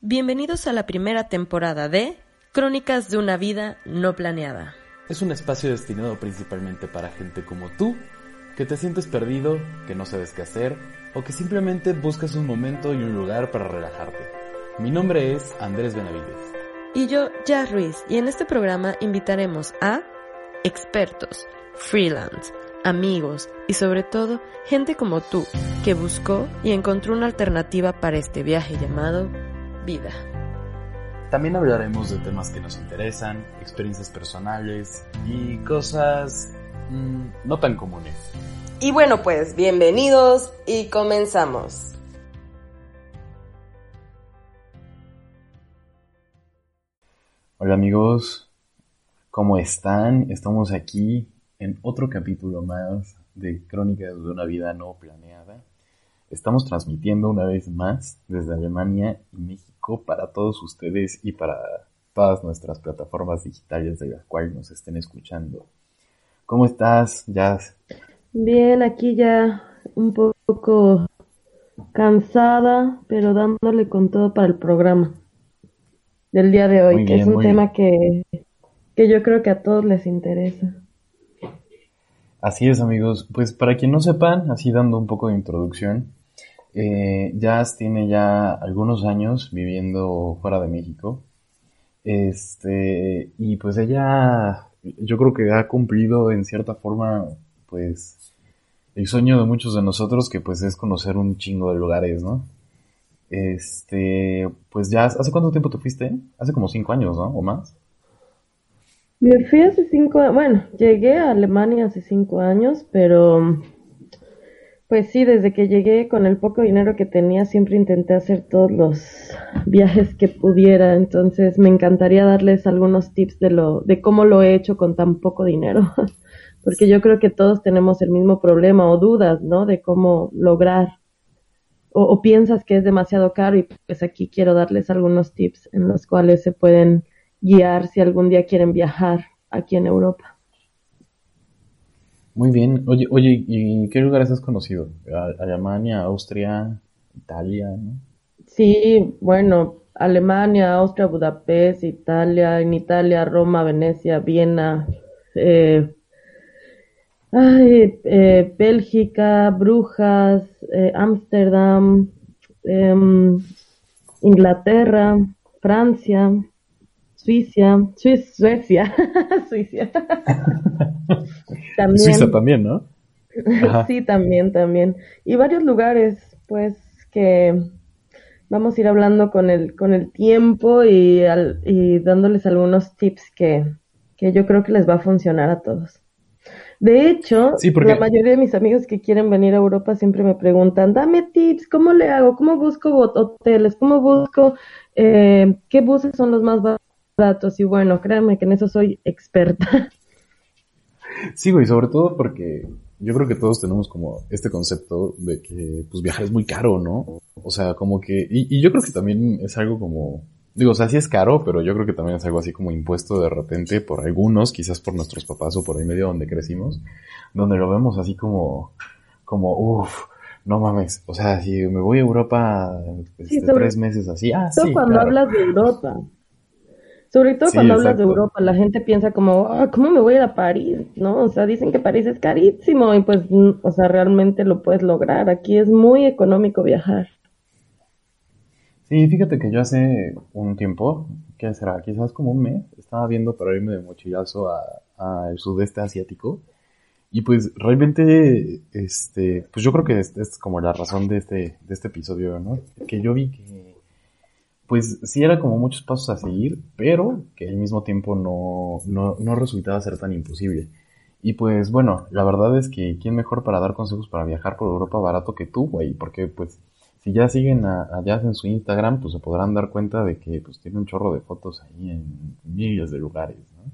Bienvenidos a la primera temporada de Crónicas de una vida no planeada. Es un espacio destinado principalmente para gente como tú, que te sientes perdido, que no sabes qué hacer o que simplemente buscas un momento y un lugar para relajarte. Mi nombre es Andrés Benavides. Y yo, Jazz Ruiz, y en este programa invitaremos a expertos, freelance, amigos y sobre todo gente como tú, que buscó y encontró una alternativa para este viaje llamado vida. También hablaremos de temas que nos interesan, experiencias personales y cosas mmm, no tan comunes. Y bueno, pues bienvenidos y comenzamos. Hola amigos, ¿cómo están? Estamos aquí en otro capítulo más de Crónicas de una vida no planeada. Estamos transmitiendo una vez más desde Alemania y México para todos ustedes y para todas nuestras plataformas digitales de las cuales nos estén escuchando. ¿Cómo estás, Jazz? Bien, aquí ya un poco cansada, pero dándole con todo para el programa del día de hoy, Muy que bien, es un tema que, que yo creo que a todos les interesa. Así es, amigos. Pues para quien no sepan, así dando un poco de introducción, eh, Jazz tiene ya algunos años viviendo fuera de México. Este, y pues ella, yo creo que ha cumplido en cierta forma, pues, el sueño de muchos de nosotros, que pues es conocer un chingo de lugares, ¿no? Este, pues ya, ¿hace cuánto tiempo te fuiste? Hace como cinco años, ¿no? ¿O más? Me fui hace cinco, bueno, llegué a Alemania hace cinco años, pero pues sí, desde que llegué con el poco dinero que tenía, siempre intenté hacer todos los viajes que pudiera, entonces me encantaría darles algunos tips de lo, de cómo lo he hecho con tan poco dinero, porque yo creo que todos tenemos el mismo problema o dudas, ¿no? De cómo lograr, o, o piensas que es demasiado caro y pues aquí quiero darles algunos tips en los cuales se pueden guiar si algún día quieren viajar aquí en Europa. Muy bien. Oye, oye, ¿y qué lugares has conocido? Alemania, Austria, Italia, ¿no? Sí, bueno, Alemania, Austria, Budapest, Italia, en Italia, Roma, Venecia, Viena, eh, ay, eh, Bélgica, Brujas, eh, Ámsterdam, em, Inglaterra, Francia, Suiza, Suiz- Suecia, Suiza. También. Suiza también, ¿no? Ajá. Sí, también, también. Y varios lugares, pues, que vamos a ir hablando con el, con el tiempo y, al- y dándoles algunos tips que, que yo creo que les va a funcionar a todos. De hecho, Sí, porque- la mayoría de mis amigos que quieren venir a Europa siempre me preguntan, dame tips, ¿cómo le hago? ¿Cómo busco hoteles? ¿Cómo busco eh, qué buses son los más baratos? Y bueno, créanme que en eso soy experta. Sí, güey, sobre todo porque yo creo que todos tenemos como este concepto de que pues viajar es muy caro, ¿no? O sea, como que, y, y yo creo que también es algo como, digo, o sea, sí es caro, pero yo creo que también es algo así como impuesto de repente por algunos, quizás por nuestros papás o por ahí medio donde crecimos, donde lo vemos así como, como, uff, no mames, o sea, si me voy a Europa este, sobre- tres meses así, ah, sí, cuando claro. hablas de Europa. Sobre todo Sí, cuando hablas de exacto. Europa, la gente piensa como, "Ah, ¿cómo me voy a ir a París? ¿No? O sea, dicen que París es carísimo y pues, o sea, realmente lo puedes lograr. Aquí es muy económico viajar. Sí, fíjate que yo hace un tiempo, ¿qué será? Quizás como un mes, estaba viendo para irme de mochilazo a, a sudeste asiático. Y pues realmente, este, pues yo creo que esta es como la razón de este, de este episodio, ¿no? Que yo vi que, pues sí era como muchos pasos a seguir, pero que al mismo tiempo no, no, no resultaba ser tan imposible. Y pues bueno, la verdad es que quién mejor para dar consejos para viajar por Europa barato que tú, güey, porque pues si ya siguen a, a Jazz en su Instagram, pues se podrán dar cuenta de que pues tiene un chorro de fotos ahí en miles de lugares, ¿no?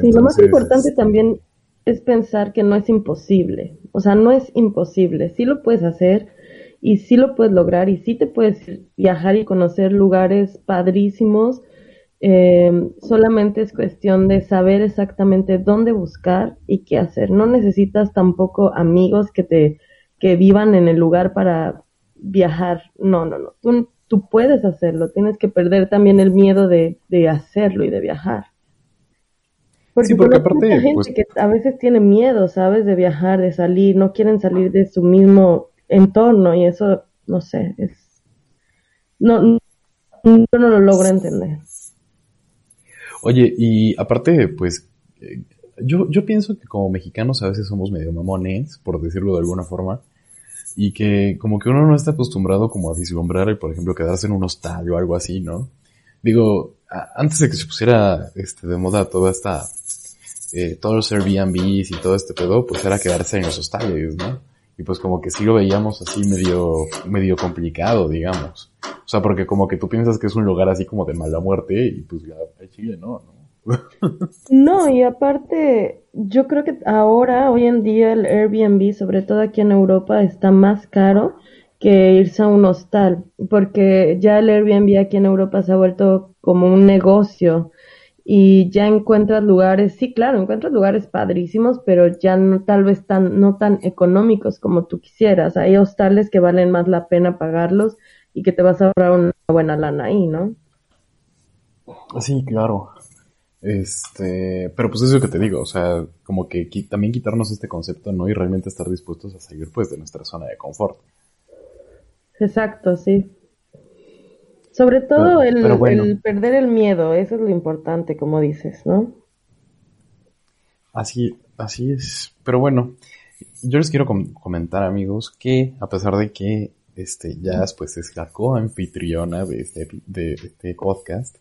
Sí, lo más importante este, también es pensar que no es imposible. O sea, no es imposible. Sí lo puedes hacer y sí lo puedes lograr y sí te puedes viajar y conocer lugares padrísimos. Eh, solamente es cuestión de saber exactamente dónde buscar y qué hacer. No necesitas tampoco amigos que te que vivan en el lugar para viajar. No, no, no. Tú, tú puedes hacerlo. Tienes que perder también el miedo de, de hacerlo y de viajar. Porque, Sí, porque aparte, mucha gente pues- que a veces tiene miedo, ¿sabes? De viajar, de salir, no quieren salir de su mismo entorno y eso, no sé, es... No, no, yo no lo logro entender. Oye, y aparte, pues, eh, yo, yo pienso que como mexicanos a veces somos medio mamones, por decirlo de alguna forma, y que como que uno no está acostumbrado como a vislumbrar y, por ejemplo, quedarse en un hostal o algo así, ¿no? Digo, antes de que se pusiera este, de moda toda esta, eh, todos los Airbnbs y todo este pedo, pues era quedarse en los hostales, ¿no? Y pues como que sí lo veíamos así medio, medio complicado, digamos. O sea, porque como que tú piensas que es un lugar así como de mala muerte y pues ya, Chile no, ¿no? No, y aparte, yo creo que ahora, hoy en día, el Airbnb, sobre todo aquí en Europa, está más caro que irse a un hostal, porque ya el Airbnb aquí en Europa se ha vuelto como un negocio y ya encuentras lugares, sí, claro, encuentras lugares padrísimos, pero ya no, tal vez tan, no tan económicos como tú quisieras. Hay hostales que valen más la pena pagarlos y que te vas a ahorrar una buena lana ahí, ¿no? Sí, claro. Este, pero pues es lo que te digo, o sea, como que qui- también quitarnos este concepto, ¿no? Y realmente estar dispuestos a salir pues de nuestra zona de confort. Exacto, sí. Sobre todo Pero- el, pero bueno. el perder el miedo, eso es lo importante, como dices, ¿no? Así, así es. Pero bueno, yo les quiero com- comentar, amigos, que a pesar de que este Jazz pues es la co-anfitriona de este, de este podcast,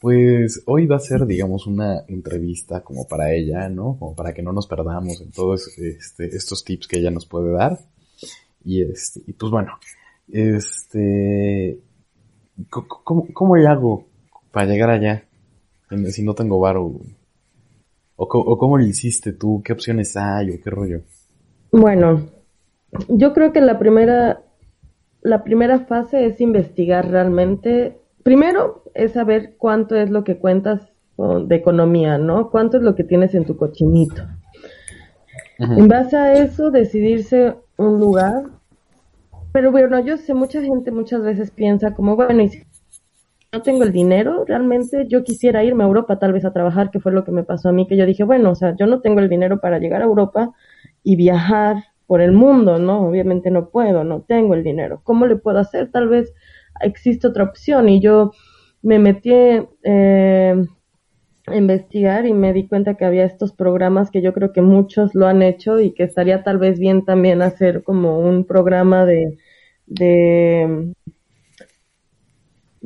pues hoy va a ser, digamos, una entrevista como para ella, ¿no? Como para que no nos perdamos en todos este, estos tips que ella nos puede dar. Y este, y pues bueno, este, ¿cómo, cómo le hago para llegar allá? Si no tengo varo, ¿O, cómo lo hiciste tú? ¿Qué opciones hay o qué rollo? Bueno, yo creo que la primera, la primera fase es investigar realmente. Primero es saber cuánto es lo que cuentas de economía, ¿no? Cuánto es lo que tienes en tu cochinito. En base a eso, decidirse un lugar. Pero bueno, yo sé, mucha gente muchas veces piensa como, bueno, y si no tengo el dinero, realmente yo quisiera irme a Europa tal vez a trabajar, que fue lo que me pasó a mí, que yo dije, bueno, o sea, yo no tengo el dinero para llegar a Europa y viajar por el mundo, ¿no? Obviamente no puedo, no tengo el dinero. ¿Cómo le puedo hacer? Tal vez existe otra opción y yo me metí eh, investigar y me di cuenta que había estos programas que yo creo que muchos lo han hecho y que estaría tal vez bien también hacer como un programa de de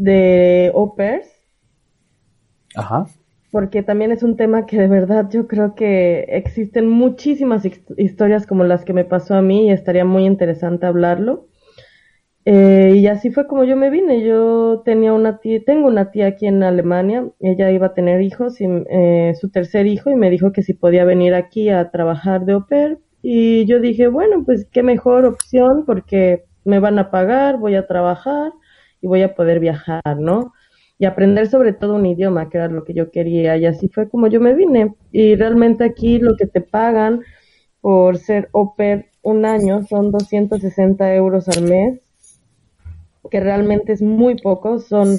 de au pairs Ajá. porque también es un tema que de verdad yo creo que existen muchísimas his- historias como las que me pasó a mí y estaría muy interesante hablarlo. Eh, y así fue como yo me vine. Yo tenía una tía, tengo una tía aquí en Alemania, ella iba a tener hijos y eh, su tercer hijo y me dijo que si podía venir aquí a trabajar de au pair. Y yo dije, bueno, pues qué mejor opción porque me van a pagar, voy a trabajar y voy a poder viajar, ¿no? y aprender sobre todo un idioma, que era lo que yo quería, y así fue como yo me vine. Y realmente aquí lo que te pagan por ser au pair un año son 260 euros al mes, que realmente es muy poco, son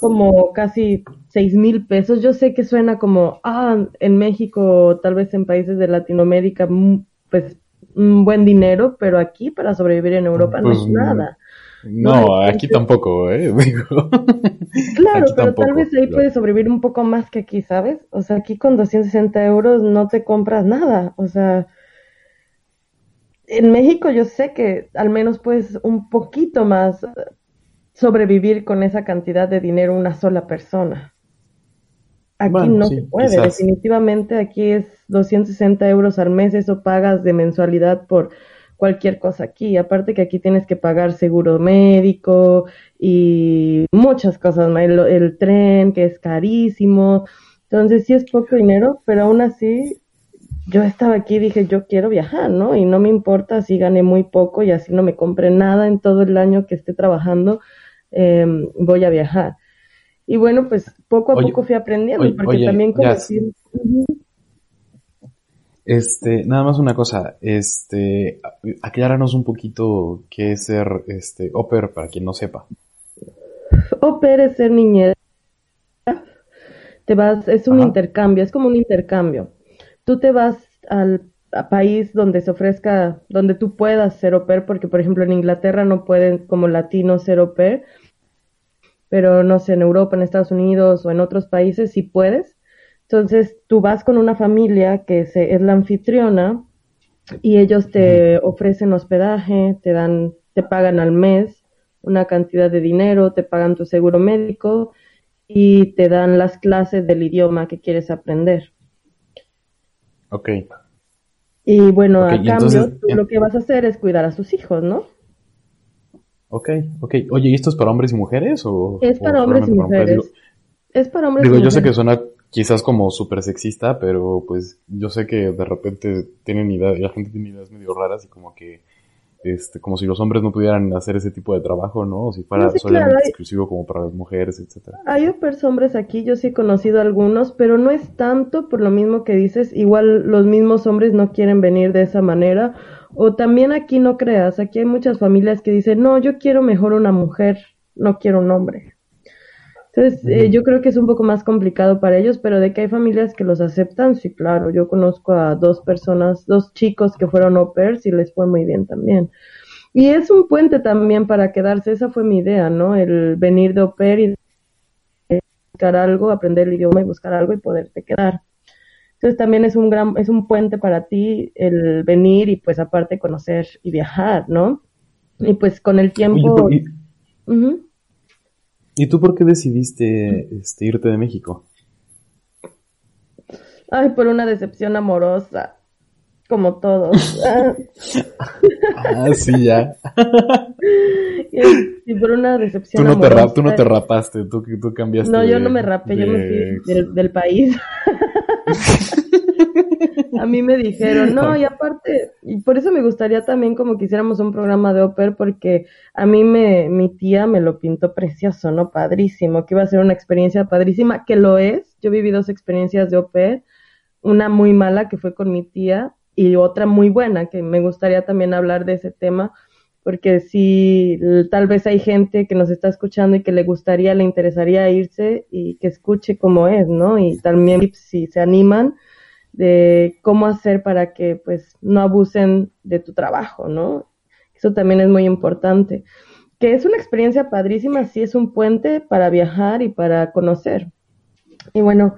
como casi seis mil pesos. Yo sé que suena como, ah, en México, tal vez en países de Latinoamérica, mm, pues un buen dinero, pero aquí para sobrevivir en Europa no Pues, es nada. No, No, aquí entonces- tampoco, ¿eh? Digo. Claro, Aquí pero tampoco, tal vez ahí claro. puedes sobrevivir un poco más que aquí, ¿sabes? O sea, aquí con 260 euros no te compras nada. O sea, en México yo sé que al menos puedes un poquito más sobrevivir con esa cantidad de dinero una sola persona. Aquí Bueno, no sí, se puede, quizás. definitivamente aquí es 260 euros al mes, eso pagas de mensualidad por cualquier cosa aquí. Aparte que aquí tienes que pagar seguro médico y muchas cosas, el, el tren que es carísimo. Entonces sí es poco dinero, pero aún así yo estaba aquí y dije, yo quiero viajar, ¿no? Y no me importa si gané muy poco y así no me compré nada en todo el año que esté trabajando, em, voy a viajar. Y bueno, pues poco a poco fui aprendiendo, porque también como Este, nada más una cosa, este, acláranos un poquito qué es ser, este, oper para quien no sepa. Oper es ser niñera. Te vas, es un intercambio, es como un intercambio tú te vas al país donde se ofrezca, donde tú puedas ser au pair, porque por ejemplo en Inglaterra no pueden como latinos ser au pair, pero no sé, en Europa, en Estados Unidos o en otros países sí puedes. Entonces tú vas con una familia que se, es la anfitriona y ellos te ofrecen hospedaje, te dan, te pagan al mes una cantidad de dinero, te pagan tu seguro médico y te dan las clases del idioma que quieres aprender. Ok. Y bueno, a cambio, tú lo que vas a hacer es cuidar a sus hijos, ¿no? Ok, ok. Oye, ¿y esto es para hombres y mujeres? O, es para hombres y mujeres. es para hombres y mujeres. Digo, yo sé que suena quizás como súper sexista, pero pues yo sé que de repente tienen ideas, la gente tiene ideas medio raras y como que este, como si los hombres no pudieran hacer ese tipo de trabajo, ¿no? O si fuera solamente exclusivo como para las mujeres, etcétera. Hay opers hombres aquí, yo sí he conocido algunos, pero no es tanto por lo mismo que dices, igual los mismos hombres no quieren venir de esa manera, o también aquí no creas, aquí hay muchas familias que dicen, no, yo quiero mejor una mujer, no quiero un hombre. Entonces, eh, yo creo que es un poco más complicado para ellos, pero de que hay familias que los aceptan, sí, claro. Yo conozco a dos personas, dos chicos que fueron au pairs y les fue muy bien también. Y es un puente también para quedarse, esa fue mi idea, ¿no? El venir de au pair y buscar algo, aprender el idioma y buscar algo y poderte quedar. Entonces también es un gran, es un puente para ti el venir y pues aparte conocer y viajar, ¿no? Y pues con el tiempo... ¿Y tú por qué decidiste este, irte de México? Ay, por una decepción amorosa, como todos. ah, sí, ya. y, por una decepción tú no amorosa. Te tú no te rapaste, tú, tú cambiaste. No, yo no me rapé, yo me fui del, del país. a mí me dijeron, no, y aparte, y por eso me gustaría también como que hiciéramos un programa de Oper, porque a mí me, mi tía me lo pintó precioso, ¿no? Padrísimo, que iba a ser una experiencia padrísima, que lo es. Yo viví dos experiencias de Oper, una muy mala que fue con mi tía y otra muy buena, que me gustaría también hablar de ese tema, porque si tal vez hay gente que nos está escuchando y que le gustaría, le interesaría irse y que escuche cómo es, ¿no? Y también si se animan, de cómo hacer para que pues no abusen de tu trabajo, ¿no? Eso también es muy importante. Que es una experiencia padrísima, sí es un puente para viajar y para conocer. Y bueno,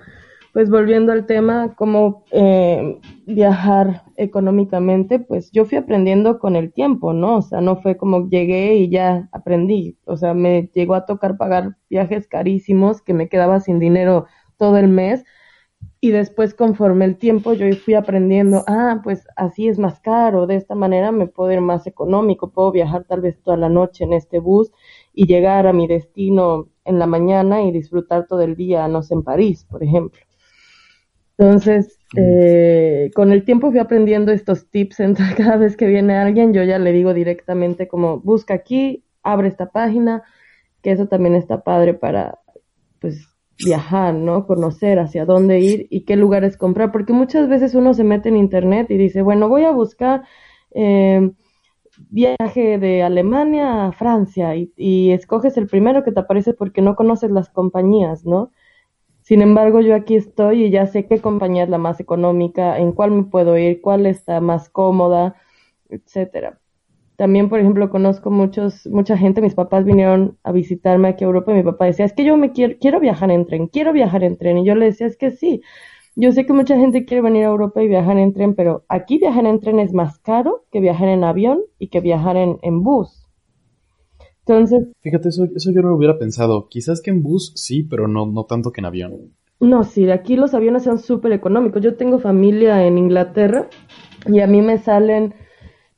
pues volviendo al tema, cómo eh, viajar económicamente, pues yo fui aprendiendo con el tiempo, ¿no? O sea, no fue como llegué y ya aprendí. O sea, me llegó a tocar pagar viajes carísimos que me quedaba sin dinero todo el mes y después conforme el tiempo yo fui aprendiendo, ah, pues así es más caro, de esta manera me puedo ir más económico, puedo viajar tal vez toda la noche en este bus y llegar a mi destino en la mañana y disfrutar todo el día, no sé, en París, por ejemplo. Entonces, eh, con el tiempo fui aprendiendo estos tips, entonces cada vez que viene alguien yo ya le digo directamente como, busca aquí, abre esta página, que eso también está padre para, pues, viajar, ¿no? Conocer hacia dónde ir y qué lugares comprar, porque muchas veces uno se mete en internet y dice, bueno, voy a buscar eh, viaje de Alemania a Francia y, y, escoges el primero que te aparece porque no conoces las compañías, ¿no? Sin embargo, yo aquí estoy y ya sé qué compañía es la más económica, en cuál me puedo ir, cuál está más cómoda, etcétera. También, por ejemplo, conozco muchos, mucha gente, mis papás vinieron a visitarme aquí a Europa y mi papá decía, es que yo me quiero, quiero viajar en tren, quiero viajar en tren. Y yo le decía, es que sí, yo sé que mucha gente quiere venir a Europa y viajar en tren, pero aquí viajar en tren es más caro que viajar en avión y que viajar en, en bus. Entonces... Fíjate, eso, eso yo no lo hubiera pensado. Quizás que en bus sí, pero no, no tanto que en avión. No, sí, aquí los aviones son súper económicos. Yo tengo familia en Inglaterra y a mí me salen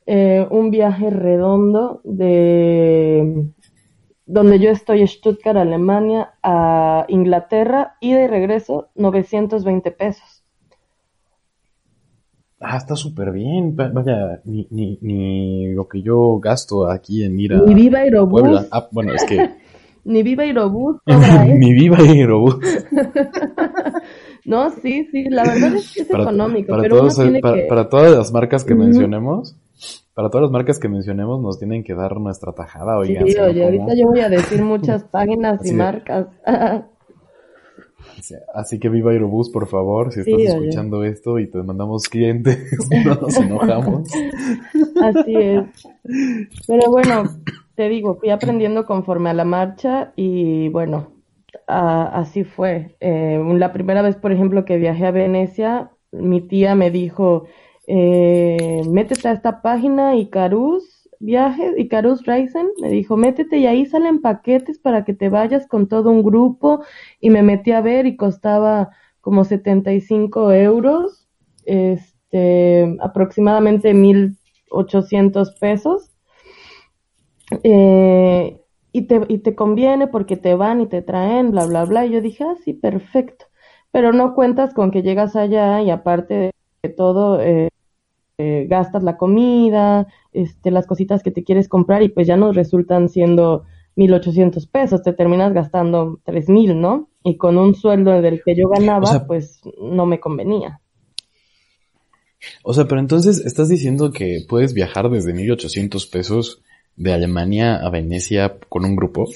eh, un viaje redondo de donde yo estoy, Stuttgart, Alemania, a Inglaterra, ida y regreso, 920 pesos. Ah, está súper bien. Va- Vaya, ni, ni, ni lo que yo gasto aquí en ir a Ni Viva Aerobús, Puebla. Ah, bueno, es que ni Viva Aerobús eso. mi viva Aerobús. No, sí, sí, la verdad es que es para, económico, para pero todos, uno tiene para, que... para todas las marcas que mencionemos, para todas las marcas que mencionemos nos tienen que dar nuestra tajada, oigan. ¿sí, oye, ahorita yo voy a decir muchas páginas y de- marcas. Así que viva Aerobús, por favor, si Sí, estás oye. escuchando esto y te mandamos clientes, no nos enojamos. Así es. Pero bueno, te digo, fui aprendiendo conforme a la marcha y bueno, a- así fue. Eh, la primera vez, por ejemplo, que viajé a Venecia, mi tía me dijo, eh, métete a esta página Icarus Viajes, Icarus Reisen, me dijo, métete y ahí salen paquetes para que te vayas con todo un grupo y me metí a ver y costaba como 75 euros, este, aproximadamente 1800 pesos. Eh, y te, y te conviene porque te van y te traen, bla, bla, bla. Y yo dije, ah, sí, perfecto. Pero no cuentas con que llegas allá y aparte de todo, eh, eh, gastas la comida, este, las cositas que te quieres comprar y pues ya no resultan siendo 1800 pesos, te terminas gastando 3000, ¿no? Y con un sueldo del que yo ganaba, O sea- pues no me convenía. O sea, pero entonces estás diciendo que puedes viajar desde 1800 pesos de Alemania a Venecia con un grupo.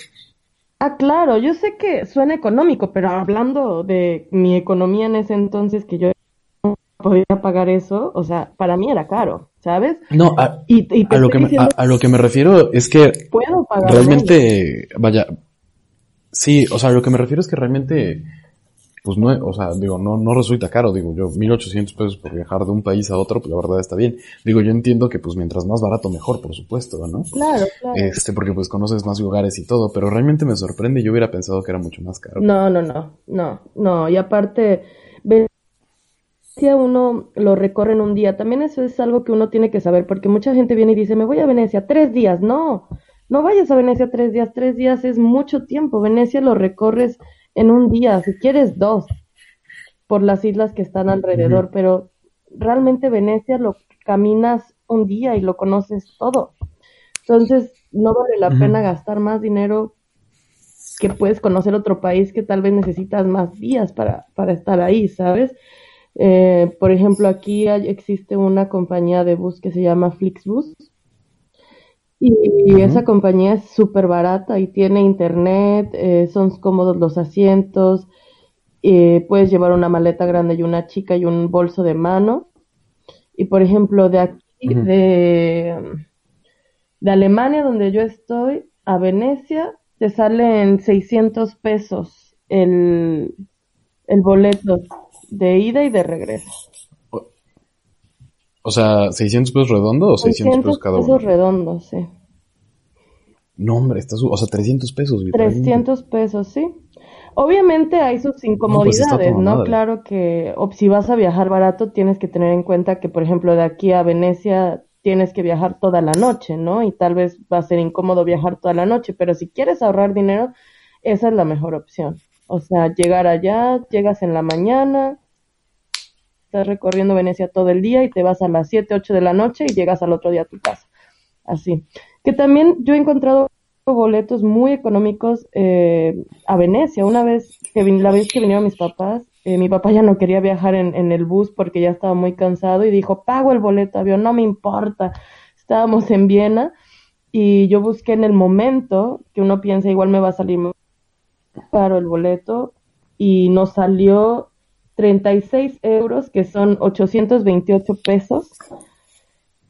Ah, claro, yo sé que suena económico, pero hablando de mi economía en ese entonces que yo podía pagar eso, o sea, para mí era caro, ¿sabes? No, a, Y, a lo que me, a, lo que me refiero es que puedo realmente, vaya, sí, o sea, lo que me refiero es que realmente, pues no, o sea, digo, no, no resulta caro, digo, yo, 1800 pesos por viajar de un país a otro, pues la verdad está bien. Digo, yo entiendo que pues mientras más barato mejor, por supuesto, ¿no? Claro, claro. Este, porque pues conoces más lugares y todo, pero realmente me sorprende, yo hubiera pensado que era mucho más caro. No, no, no, no, no. Y aparte, Venecia uno lo recorre en un día. También eso es algo que uno tiene que saber, porque mucha gente viene y dice, me voy a Venecia tres días. No, no vayas a Venecia tres días. Tres días es mucho tiempo. Venecia lo recorres en un día, si quieres dos, por las islas que están alrededor, pero realmente Venecia lo caminas un día y lo conoces todo. Entonces, no vale la pena gastar más dinero que puedes conocer otro país que tal vez necesitas más días para, para estar ahí, ¿sabes? Eh, por ejemplo, aquí hay- existe una compañía de bus que se llama Flixbus. Y esa compañía es súper barata y tiene internet, eh, son cómodos los asientos, eh, puedes llevar una maleta grande y una chica y un bolso de mano. Y por ejemplo, de aquí, de, de Alemania, donde yo estoy, a Venecia, te salen 600 pesos el, el boleto de ida y de regreso. O sea, ¿600 pesos redondo o 600 pesos cada uno? pesos redondos, sí. No, hombre, está su... o sea, 300 pesos. literalmente. 300 pesos, sí. Obviamente hay sus pues incomodidades, ¿no? madre. Claro que o si vas a viajar barato tienes que tener en cuenta que, por ejemplo, de aquí a Venecia tienes que viajar toda la noche, ¿no? Y tal vez va a ser incómodo viajar toda la noche, pero si quieres ahorrar dinero, esa es la mejor opción. O sea, llegar allá, llegas en la mañana, estás recorriendo Venecia todo el día y te vas a las 7, 8 de la noche y llegas al otro día a tu casa. Así. Que también yo he encontrado boletos muy económicos eh, a Venecia. Una vez que la vez que vinieron mis papás, eh, mi papá ya no quería viajar en, en el bus porque ya estaba muy cansado y dijo, pago el boleto avión, no me importa. Estábamos en Viena y yo busqué en el momento que uno piensa igual me va a salir caro el boleto y nos salió 36 euros, que son 828 pesos,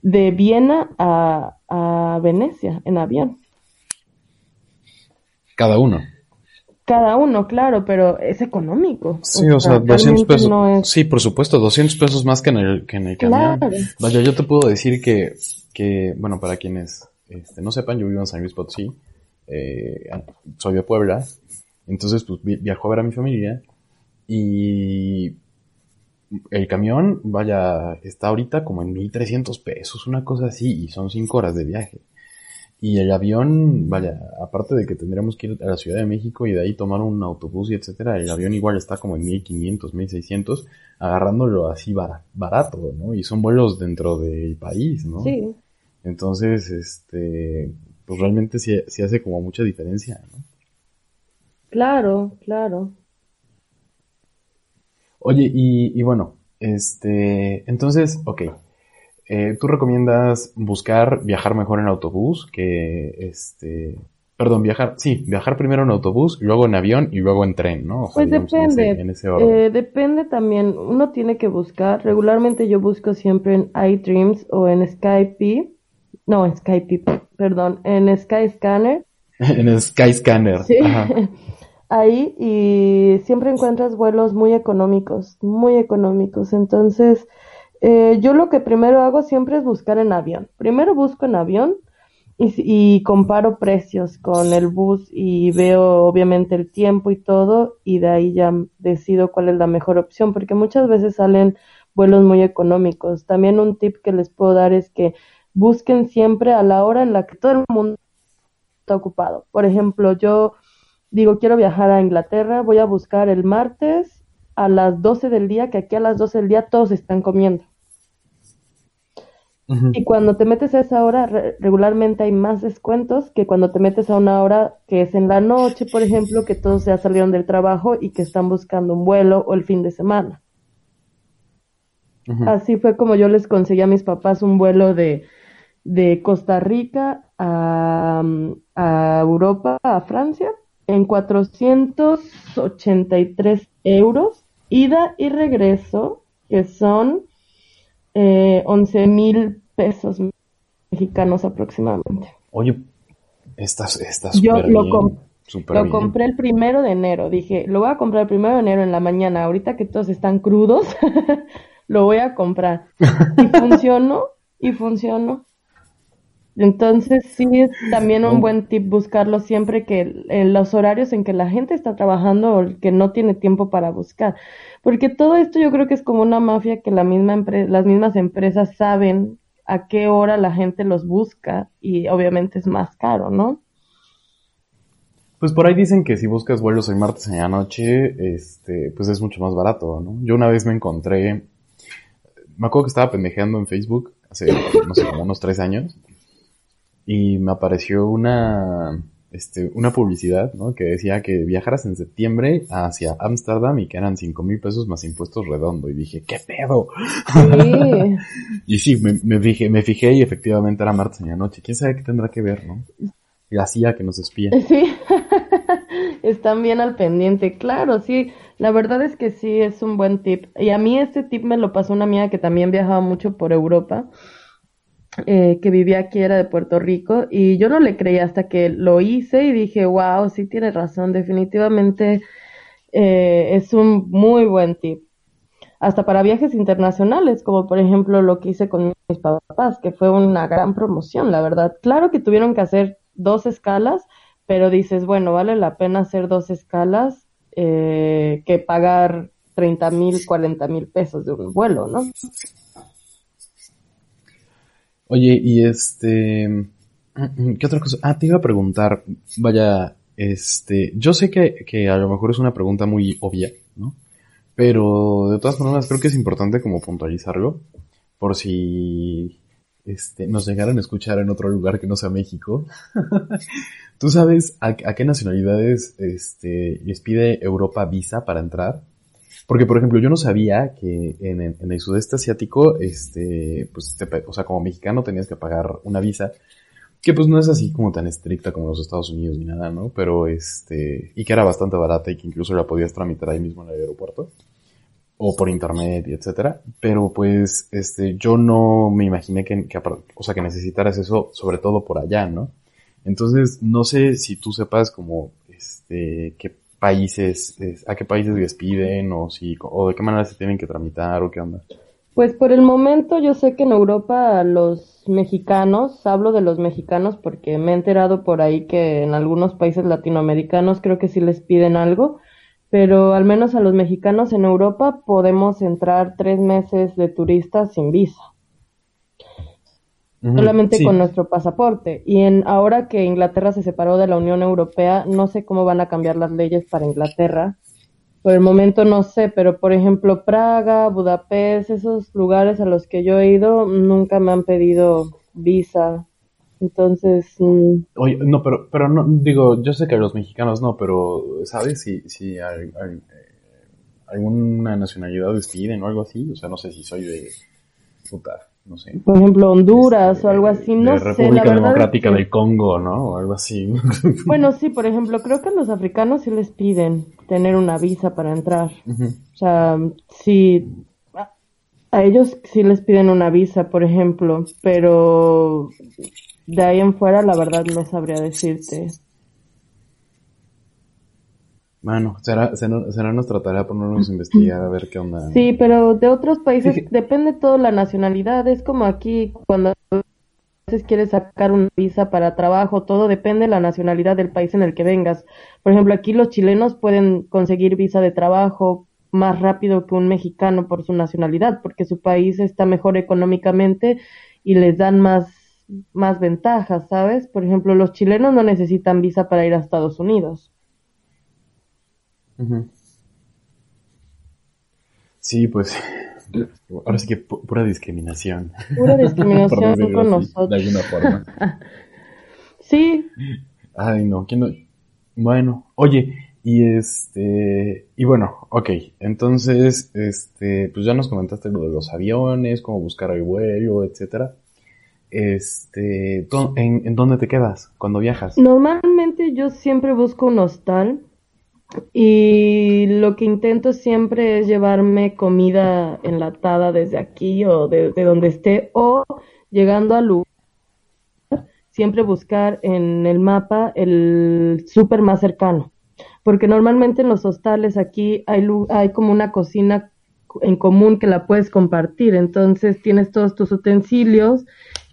de Viena a, a Venecia en avión. Cada uno. Cada uno, claro, pero es económico. Sí, o sea, 200 realmente pesos. no es- Sí, por supuesto, 200 pesos más que en el, que en el camión. Claro. Vaya, yo te puedo decir que, que bueno, para quienes este, no sepan, yo vivo en San Luis Potosí, eh, soy de Puebla, entonces pues vi- viajo a ver a mi familia y el camión, vaya, está ahorita como en 1300 pesos, una cosa así, y son 5 horas de viaje. Y el avión, vaya, aparte de que tendríamos que ir a la Ciudad de México y de ahí tomar un autobús y etcétera, el avión igual está como en 1500, 1600, agarrándolo así barato, ¿no? Y son vuelos dentro del país, ¿no? Sí. Entonces, este, pues realmente sí, sí hace como mucha diferencia, ¿no? Claro, claro. Oye, y, y bueno, este, entonces, ok. Eh, ¿Tú recomiendas buscar viajar mejor en autobús que este, perdón, viajar, sí, viajar primero en autobús, luego en avión y luego en tren, ¿no? pues depende, en ese, eh, depende también, uno tiene que buscar, regularmente yo busco siempre en iDreams o en Skype, no, en Skype, perdón, en Skyscanner. en Skyscanner, sí. Ajá. ahí y siempre encuentras vuelos muy económicos, muy económicos. Entonces, eh, yo lo que primero hago siempre es buscar en avión. Primero busco en avión y, y, comparo precios con el bus y veo obviamente el tiempo y todo y de ahí ya decido cuál es la mejor opción porque muchas veces salen vuelos muy económicos. También un tip que les puedo dar es que busquen siempre a la hora en la que todo el mundo está ocupado. Por ejemplo, yo digo, quiero viajar a Inglaterra, voy a buscar el martes a las 12 del día, que aquí a las 12 del día todos están comiendo. Y cuando te metes a esa hora, regularmente hay más descuentos que cuando te metes a una hora que es en la noche, por ejemplo, que todos ya salieron del trabajo y que están buscando un vuelo o el fin de semana. Así fue como yo les conseguí a mis papás un vuelo de, de Costa Rica a, a Europa, a Francia, en 483 euros, ida y regreso, que son eh, 11 mil pesos mexicanos aproximadamente. Oye, estás, estás Yo lo, lo compré el primero de enero. Dije, lo voy a comprar el primero de enero en la mañana. Ahorita que todos están crudos, lo voy a comprar. Y funcionó, y funcionó. Entonces sí es también un buen tip buscarlo siempre que en los horarios en que la gente está trabajando o que no tiene tiempo para buscar. Porque todo esto yo creo que es como una mafia que la misma las mismas empresas saben a qué hora la gente los busca y obviamente es más caro, ¿no? Pues por ahí dicen que si buscas vuelos el martes en la noche, este, pues es mucho más barato, ¿no? Yo una vez me encontré, me acuerdo que estaba pendejeando en Facebook hace, no sé, como unos tres años, y me apareció una, este, una publicidad, ¿no? Que decía que viajaras en septiembre hacia Ámsterdam y que eran cinco mil pesos más impuestos redondo. Y dije, ¿qué pedo? Sí. y sí, me, me, fijé, me fijé y efectivamente era martes en la noche. ¿Quién sabe qué tendrá que ver, no? La CIA que nos espía. Sí. Están bien al pendiente. Claro, sí. La verdad es que sí es un buen tip. Y a mí este tip me lo pasó una amiga que también viajaba mucho por Europa eh, que vivía aquí era de Puerto Rico y yo no le creía hasta que lo hice y dije, wow, sí tiene razón, definitivamente eh, es un muy buen tip. Hasta para viajes internacionales, como por ejemplo lo que hice con mis papás, que fue una gran promoción, la verdad. Claro que tuvieron que hacer dos escalas, pero dices, bueno, vale la pena hacer dos escalas eh, que pagar 30 mil, 40 mil pesos de un vuelo, ¿no? Oye, y este, ¿qué otra cosa? Ah, te iba a preguntar, vaya, este, yo sé que, que a lo mejor es una pregunta muy obvia, ¿no? Pero de todas formas creo que es importante como puntualizarlo, por si este, nos llegaran a escuchar en otro lugar que no sea México. ¿Tú sabes a, a, qué nacionalidades este, les pide Europa visa para entrar? Porque, por ejemplo, yo no sabía que en, el sudeste asiático, este, pues, o sea, como mexicano tenías que pagar una visa, que pues no es así como tan estricta como los Estados Unidos ni nada, ¿no? Pero este, y que era bastante barata y que incluso la podías tramitar ahí mismo en el aeropuerto, o por internet y etcétera. Pero pues, este, yo no me imaginé que, que, o sea, que necesitaras eso, sobre todo por allá, ¿no? Entonces, no sé si tú sepas como, este, que países, a qué países les piden o si, o de qué manera se tienen que tramitar o qué onda? Pues por el momento yo sé que en Europa los mexicanos, hablo de los mexicanos porque me he enterado por ahí que en algunos países latinoamericanos creo que sí les piden algo, pero al menos a los mexicanos en Europa podemos entrar tres meses de turistas sin visa. Solamente con nuestro pasaporte. Y en ahora que Inglaterra se separó de la Unión Europea, no sé cómo van a cambiar las leyes para Inglaterra. Por el momento no sé, pero por ejemplo Praga, Budapest, esos lugares a los que yo he ido, nunca me han pedido visa. Entonces. Mm, Oye, no, pero, pero no, digo, yo sé que los mexicanos no, pero ¿sabes si, si hay, eh, alguna nacionalidad les piden o algo así? O sea, no sé si soy de. Puta, no sé. Por ejemplo, Honduras este, o algo así, no de República Democrática del Congo, ¿no? O algo así. Bueno, sí, por ejemplo, creo que a los africanos sí les piden tener una visa para entrar. O sea, sí. A ellos sí les piden una visa, por ejemplo, pero de ahí en fuera, la verdad, no sabría decirte. Bueno, será, será, nuestra tarea ponernos a investigar a ver qué onda. Sí, pero de otros países depende todo la nacionalidad. Es como aquí cuando a veces quieres sacar una visa para trabajo, todo depende de la nacionalidad del país en el que vengas. Por ejemplo, aquí los chilenos pueden conseguir visa de trabajo más rápido que un mexicano por su nacionalidad, porque su país está mejor económicamente y les dan más más ventajas, ¿sabes? Por ejemplo, los chilenos no necesitan visa para ir a Estados Unidos. Sí, pues ahora sí que pura discriminación. Pura discriminación con nosotros. De alguna forma. sí. Ay, no, ¿quién no? Bueno, oye, y este, y bueno, ok, entonces, este, pues ya nos comentaste lo de los aviones, cómo buscar el vuelo, etcétera este, ¿en, dónde te quedas cuando viajas? Normalmente yo siempre busco un hostal y lo que intento siempre es llevarme comida enlatada desde aquí o de, donde esté o llegando al lugar siempre buscar en el mapa el súper más cercano. Porque normalmente en los hostales aquí hay, hay como una cocina en común que la puedes compartir. Entonces tienes todos tus utensilios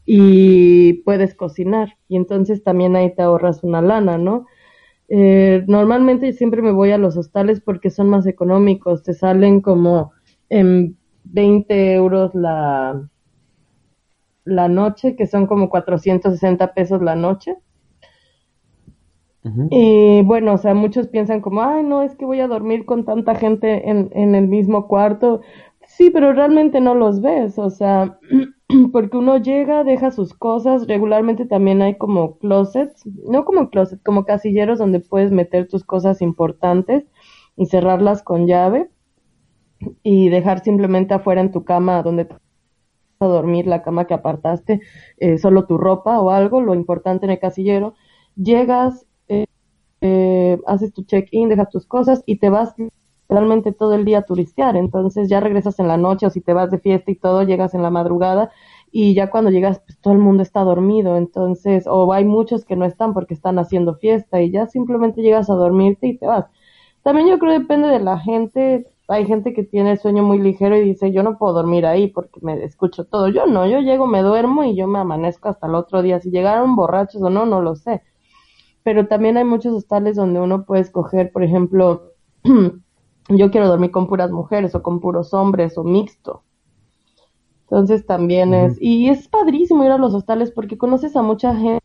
y puedes cocinar. Y entonces también ahí te ahorras una lana, ¿no? Eh, normalmente siempre me voy a los hostales porque son más económicos, te salen como en 20 euros la, la noche, que son como 460 pesos la noche. Y bueno, o sea, muchos piensan como, ay, no, es que voy a dormir con tanta gente en, en el mismo cuarto. Sí, pero realmente no los ves, o sea, porque uno llega, deja sus cosas, regularmente también hay como closets, no como closets, como casilleros donde puedes meter tus cosas importantes y cerrarlas con llave y dejar simplemente afuera en tu cama donde te vas a dormir, la cama que apartaste, eh, solo tu ropa o algo, lo importante en el casillero, llegas, eh, eh, haces tu check-in, dejas tus cosas y te vas todo el día a turistear, entonces ya regresas en la noche o si te vas de fiesta y todo, llegas en la madrugada y ya cuando llegas pues todo el mundo está dormido, entonces o hay muchos que no están porque están haciendo fiesta y ya simplemente llegas a dormirte y te vas. También yo creo que depende de la gente, hay gente que tiene sueño muy ligero y dice yo no puedo dormir ahí porque me escucho todo, yo no, yo llego, me duermo y yo me amanezco hasta el otro día, si llegaron borrachos o no, no lo sé. Pero también hay muchos hostales donde uno puede escoger, por ejemplo, yo quiero dormir con puras mujeres o con puros hombres o mixto. Entonces también es, y es padrísimo ir a los hostales porque conoces a mucha gente,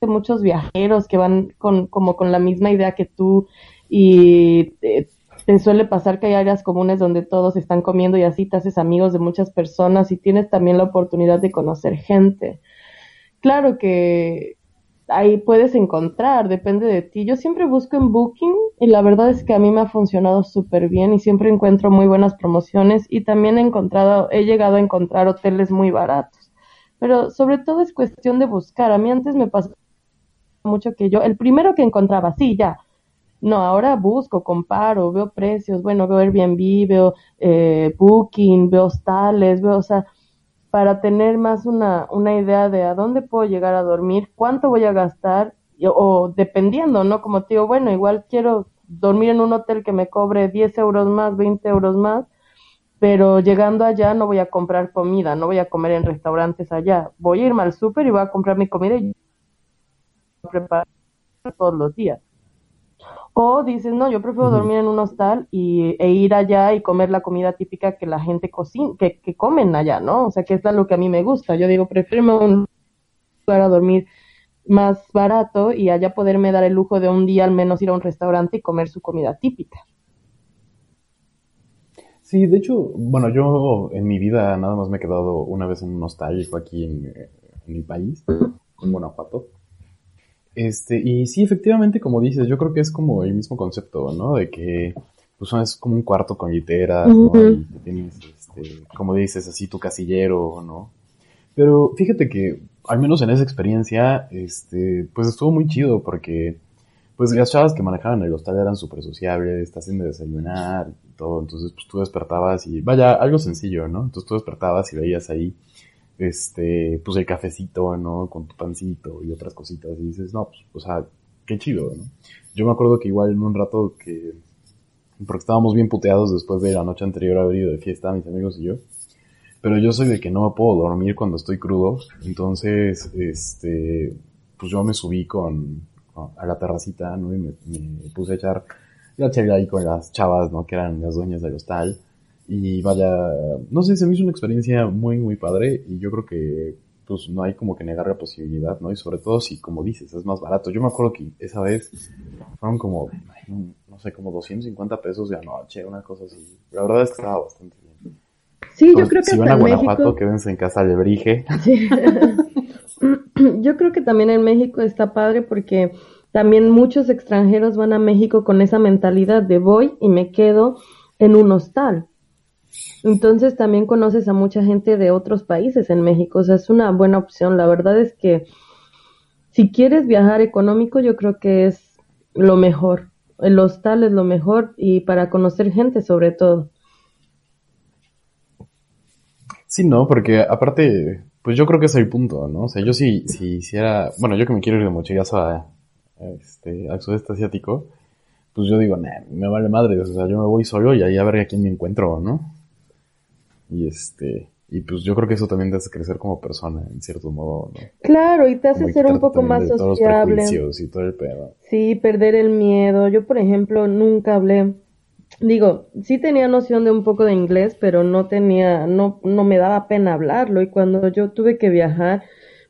muchos viajeros que van con, como con la misma idea que tú y te, te suele pasar que hay áreas comunes donde todos están comiendo y así te haces amigos de muchas personas y tienes también la oportunidad de conocer gente. Claro que ahí puedes encontrar, depende de ti. Yo siempre busco en Booking y la verdad es que a mí me ha funcionado súper bien y siempre encuentro muy buenas promociones y también he encontrado, he llegado a encontrar hoteles muy baratos. Pero sobre todo es cuestión de buscar. A mí antes me pasó mucho que yo, el primero que encontraba, sí, ya. No, ahora busco, comparo, veo precios, bueno, veo Airbnb, veo eh, Booking, veo hostales, veo, o sea, para tener más una, una idea de a dónde puedo llegar a dormir, cuánto voy a gastar, o dependiendo, ¿no? Como te digo, bueno, igual quiero dormir en un hotel que me cobre 10 euros más, 20 euros más, pero llegando allá no voy a comprar comida, no voy a comer en restaurantes allá, voy a irme al súper y voy a comprar mi comida y preparar todos los días. O dices, no, yo prefiero dormir en un hostal y, e ir allá y comer la comida típica que la gente cocina, que, que comen allá, ¿no? O sea, que es lo que a mí me gusta. Yo digo, prefiero un lugar a dormir más barato y allá poderme dar el lujo de un día al menos ir a un restaurante y comer su comida típica. Sí, de hecho, bueno, yo en mi vida nada más me he quedado una vez en un fue aquí en, en mi país, en Guanajuato. Este, y sí, efectivamente, como dices, yo creo que es como el mismo concepto, ¿no? De que, pues, es como un cuarto con literas, ¿no? Y tienes, este, como dices, así tu casillero, ¿no? Pero fíjate que, al menos en esa experiencia, este, pues estuvo muy chido porque, pues las chavas que manejaban el hostal eran súper sociables, te hacen de desayunar y todo, entonces pues tú despertabas y, vaya, algo sencillo, ¿no? Entonces tú despertabas y veías ahí este, pues el cafecito, ¿no? Con tu pancito y otras cositas. Y dices, no, pues, o sea, qué chido, ¿no? Yo me acuerdo que igual en un rato que, porque estábamos bien puteados después de la noche anterior haber ido de fiesta, mis amigos y yo. Pero yo soy de que no me puedo dormir cuando estoy crudo. Entonces, este, pues yo me subí con, a la terracita, ¿no? Y me, me puse a echar la chela ahí con las chavas, ¿no? Que eran las dueñas del hostal. Y vaya, no sé, se me hizo una experiencia muy, muy padre y yo creo que pues no hay como que negar la posibilidad, ¿no? Y sobre todo si, como dices, es más barato. Yo me acuerdo que esa vez fueron como, no sé, como 250 pesos de anoche, una cosa así. La verdad es que estaba bastante bien. Sí, yo creo que Si van a Guanajuato, quédense en casa de Brige. Sí. yo creo que también en México está padre porque también muchos extranjeros van a México con esa mentalidad de voy y me quedo en un hostal. Entonces también conoces a mucha gente de otros países en México, o sea, es una buena opción. La verdad es que si quieres viajar económico, yo creo que es lo mejor. El hostal es lo mejor y para conocer gente sobre todo. Sí, no, porque aparte, pues yo creo que es el punto, ¿no? O sea, yo si, si hiciera, bueno, yo que me quiero ir de mochilazo a, este, al sudeste asiático, pues yo digo, me vale madre, o sea, yo me voy solo y ahí a ver a quién me encuentro, ¿no? Y este, y pues yo creo que eso también te hace crecer como persona, en cierto modo, ¿no? Claro, y te hace ser un poco más sociable. y todo el pedo. Sí, perder el miedo. Yo, por ejemplo, nunca hablé, digo, sí tenía noción de un poco de inglés, pero no tenía, no, no me daba pena hablarlo. Y cuando yo tuve que viajar,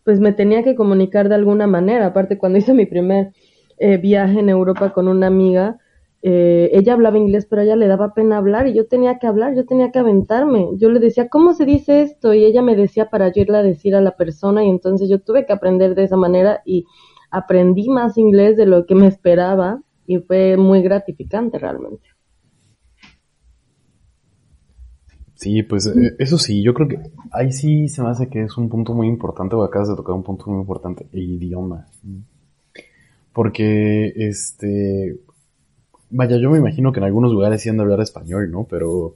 pues me tenía que comunicar de alguna manera. Aparte, cuando hice mi primer eh, viaje en Europa con una amiga, eh, ella hablaba inglés, pero a ella le daba pena hablar y yo tenía que hablar, yo tenía que aventarme. Yo le decía, ¿cómo se dice esto? Y ella me decía para yo irle a decir a la persona y entonces yo tuve que aprender de esa manera y aprendí más inglés de lo que me esperaba y fue muy gratificante realmente. Sí, pues eh, eso sí, yo creo que ahí sí se me hace que es un punto muy importante, o acabas de tocar un punto muy importante, el idioma. Porque, este, Vaya, yo me imagino que en algunos lugares sí han de hablar español, ¿no? Pero,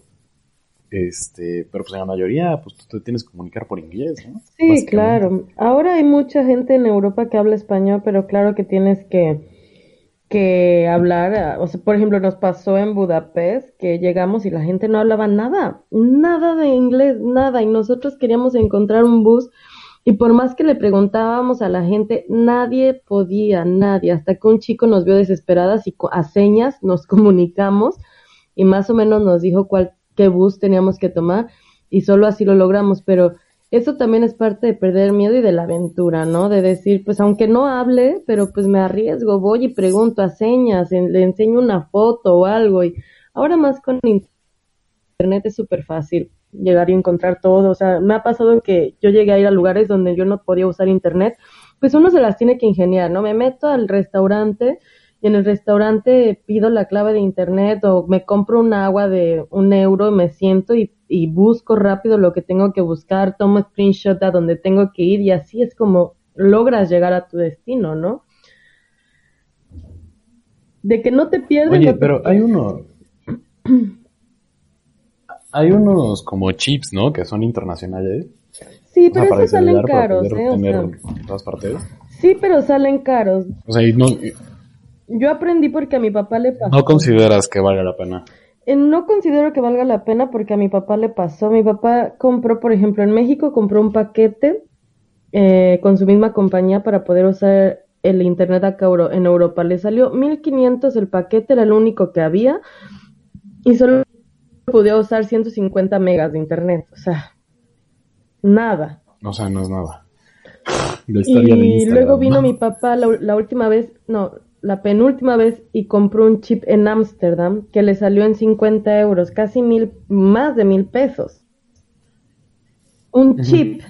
este, pero pues en la mayoría, pues tú te tienes que comunicar por inglés, ¿no? Sí, claro. Ahora hay mucha gente en Europa que habla español, pero claro que tienes que, que hablar, o sea, por ejemplo, nos pasó en Budapest que llegamos y la gente no hablaba nada, nada de inglés, nada, y nosotros queríamos encontrar un bus y por más que le preguntábamos a la gente, nadie podía, nadie, hasta que un chico nos vio desesperadas y a señas nos comunicamos y más o menos nos dijo cuál, qué bus teníamos que tomar y solo así lo logramos, pero eso también es parte de perder miedo y de la aventura, ¿no? De decir, pues aunque no hable, pero pues me arriesgo, voy y pregunto a señas, le enseño una foto o algo y ahora más con internet es súper fácil llegar y encontrar todo. O sea, me ha pasado que yo llegué a ir a lugares donde yo no podía usar internet, pues uno se las tiene que ingeniar, ¿no? Me meto al restaurante y en el restaurante pido la clave de internet o me compro un agua de un euro, me siento y, y busco rápido lo que tengo que buscar, tomo screenshot a donde tengo que ir y así es como logras llegar a tu destino, ¿no? De que no te pierdes. Oye, pero hay uno. Hay unos como chips, ¿no? Que son internacionales. Sí, pero esos salen caros, ¿eh? en todas partes. Sí, pero salen caros. O sea, y no... Yo aprendí porque a mi papá le pasó. ¿No consideras que valga la pena? Eh, no considero que valga la pena porque a mi papá le pasó. Mi papá compró, por ejemplo, en México compró un paquete eh, con su misma compañía para poder usar el internet acá en Europa. Le salió 1500 el paquete, era el único que había y solo podía usar 150 megas de internet. O sea, nada. O sea, no es nada. La historia de Y luego vino ¿no? mi papá la, la última vez, no, la penúltima vez y compró un chip en Ámsterdam que le salió en 50 euros, casi mil, más de mil pesos. Un chip.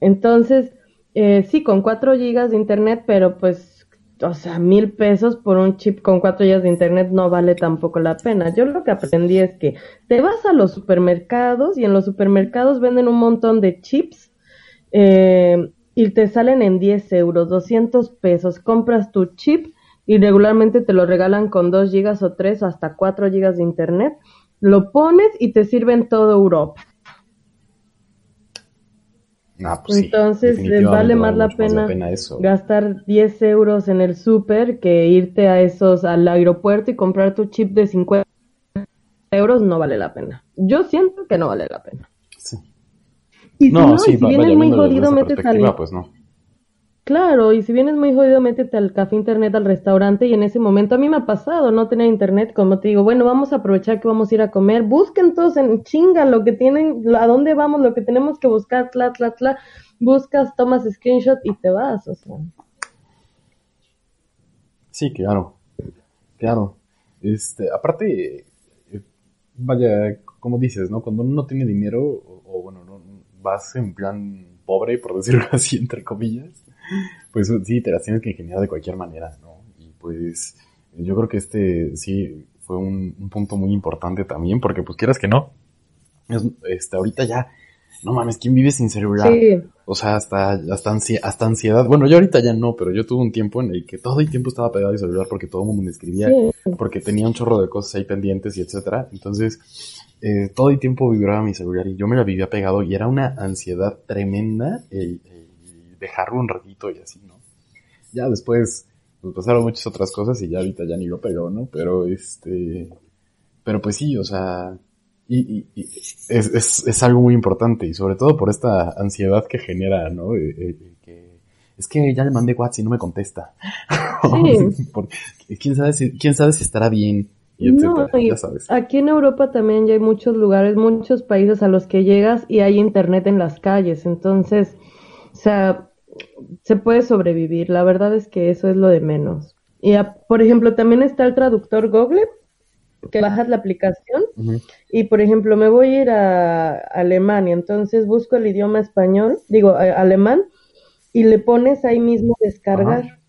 Entonces, eh, sí, con 4 gigas de internet, pero pues, o sea, mil pesos por un chip con 4 gigas de internet no vale tampoco la pena. Yo lo que aprendí es que te vas a los supermercados y en los supermercados venden un montón de chips eh, y te salen en 10 euros, 200 pesos. Compras tu chip y regularmente te lo regalan con 2 gigas o 3 o hasta 4 gigas de internet. Lo pones y te sirve en toda Europa. Ah, pues Entonces, vale más la más pena, eso. gastar 10 euros en el súper que irte a esos al aeropuerto y comprar tu chip de 50 euros no vale la pena. Yo siento que no vale la pena. Sí. Y si No, no, sí, y si va- vienes vaya, muy jodido, métete al... pues no. Claro, y si vienes muy jodido, métete al café internet, al restaurante, y en ese momento a mí me ha pasado no tener internet, como te digo, bueno, vamos a aprovechar que vamos a ir a comer, busquen todos en chinga lo que tienen, a dónde vamos, lo que tenemos que buscar, tla, tla, tla, buscas, tomas screenshot y te vas, o sea. Sí, claro. Claro. Este, aparte, eh, vaya, como dices, ¿no? Cuando uno no tiene dinero, o, o bueno, no, vas en plan pobre, por decirlo así, entre comillas, pues sí, te las tienes que ingeniar de cualquier manera, ¿no? Y pues yo creo que este sí fue un, un punto muy importante también, porque pues quieras que no, es- este, ahorita ya, no mames, ¿quién vive sin celular? Sí, O sea, hasta, hasta, ansi- hasta ansiedad. Bueno, yo ahorita ya no, pero yo tuve un tiempo en el que todo el tiempo estaba pegado al celular porque todo el mundo me escribía, sí. porque tenía un chorro de cosas ahí pendientes y etcétera. Entonces, eh, todo el tiempo vibraba mi celular y yo me la vivía pegado y era una ansiedad tremenda el, el dejarlo un ratito y así, ¿no? Ya después pues, pasaron muchas otras cosas y ya ahorita ya ni lo pegó, ¿no? Pero este, pero pues sí, o sea, y, y- y es, es, es algo muy importante y sobre todo por esta ansiedad que genera, ¿no? Eh, eh, que, es que ya le mandé WhatsApp y no me contesta. Sí. Porque, ¿quién, sabe si, ¿Quién sabe si estará bien? Y No, ya sabes. aquí en Europa también ya hay muchos lugares, muchos países a los que llegas y hay internet en las calles, entonces, o sea, se puede sobrevivir, la verdad es que eso es lo de menos. Y a- por ejemplo, también está el traductor Google, que bajas la aplicación y por ejemplo me voy a ir a Alemania, entonces busco el idioma español, digo a- alemán, y le pones ahí mismo descargar.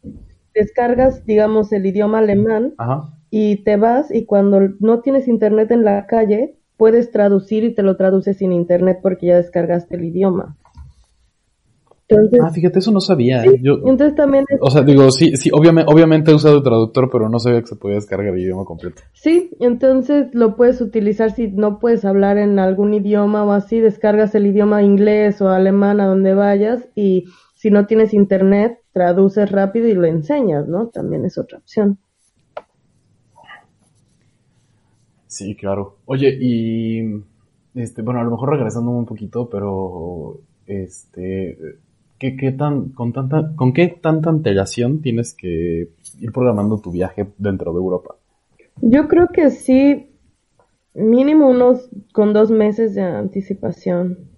Descargas, digamos, el idioma alemán Ajá. y te vas y cuando no tienes internet en la calle, puedes traducir y te lo traduce sin internet porque ya descargaste el idioma. Entonces, Ah, fíjate, eso no sabía. sí, Yo, entonces también es- o sea, digo, sí, sí, obviamente, obviamente he usado el traductor, pero no sabía que se podía descargar el idioma completo. sí, entonces lo puedes utilizar si no puedes hablar en algún idioma o así, descargas el idioma inglés o alemán a donde vayas y si no tienes internet, traduces rápido y lo enseñas, ¿no? También es otra opción. Sí, claro. Oye, y este, bueno, a lo mejor regresando un poquito, pero este, ¿qué, qué tan, con tanta, con qué tanta antelación tienes que ir programando tu viaje dentro de Europa? Yo creo que sí, mínimo unos con dos meses de anticipación.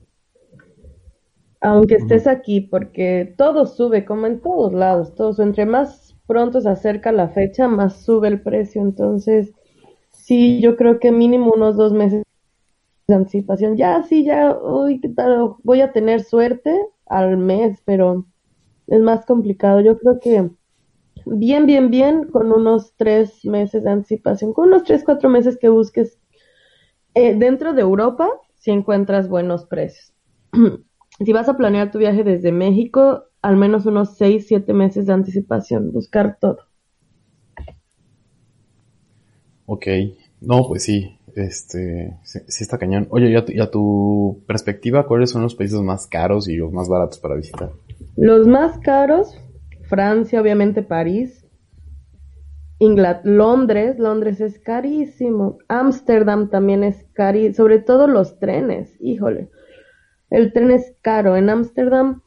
Aunque estés aquí, porque todo sube, como en todos lados, todo. Entre más pronto se acerca la fecha, más sube el precio. Entonces, sí, yo creo que mínimo unos dos meses de anticipación. Ya, sí, ya, uy, ¿qué tal? Voy a tener suerte al mes, pero es más complicado. Yo creo que bien, bien, bien, con unos tres meses de anticipación, con unos tres, cuatro meses que busques eh, dentro de Europa, si encuentras buenos precios. si vas a planear tu viaje desde México, al menos unos seis, siete meses de anticipación, buscar todo. Ok, no, pues sí, este, sí, está cañón. Oye, y a tu perspectiva, ¿cuáles son los países más caros y los más baratos para visitar? Los más caros, Francia, obviamente París, Inglaterra, Londres, Londres es carísimo, Ámsterdam también es carísimo, sobre todo los trenes, híjole, el tren es caro, en Ámsterdam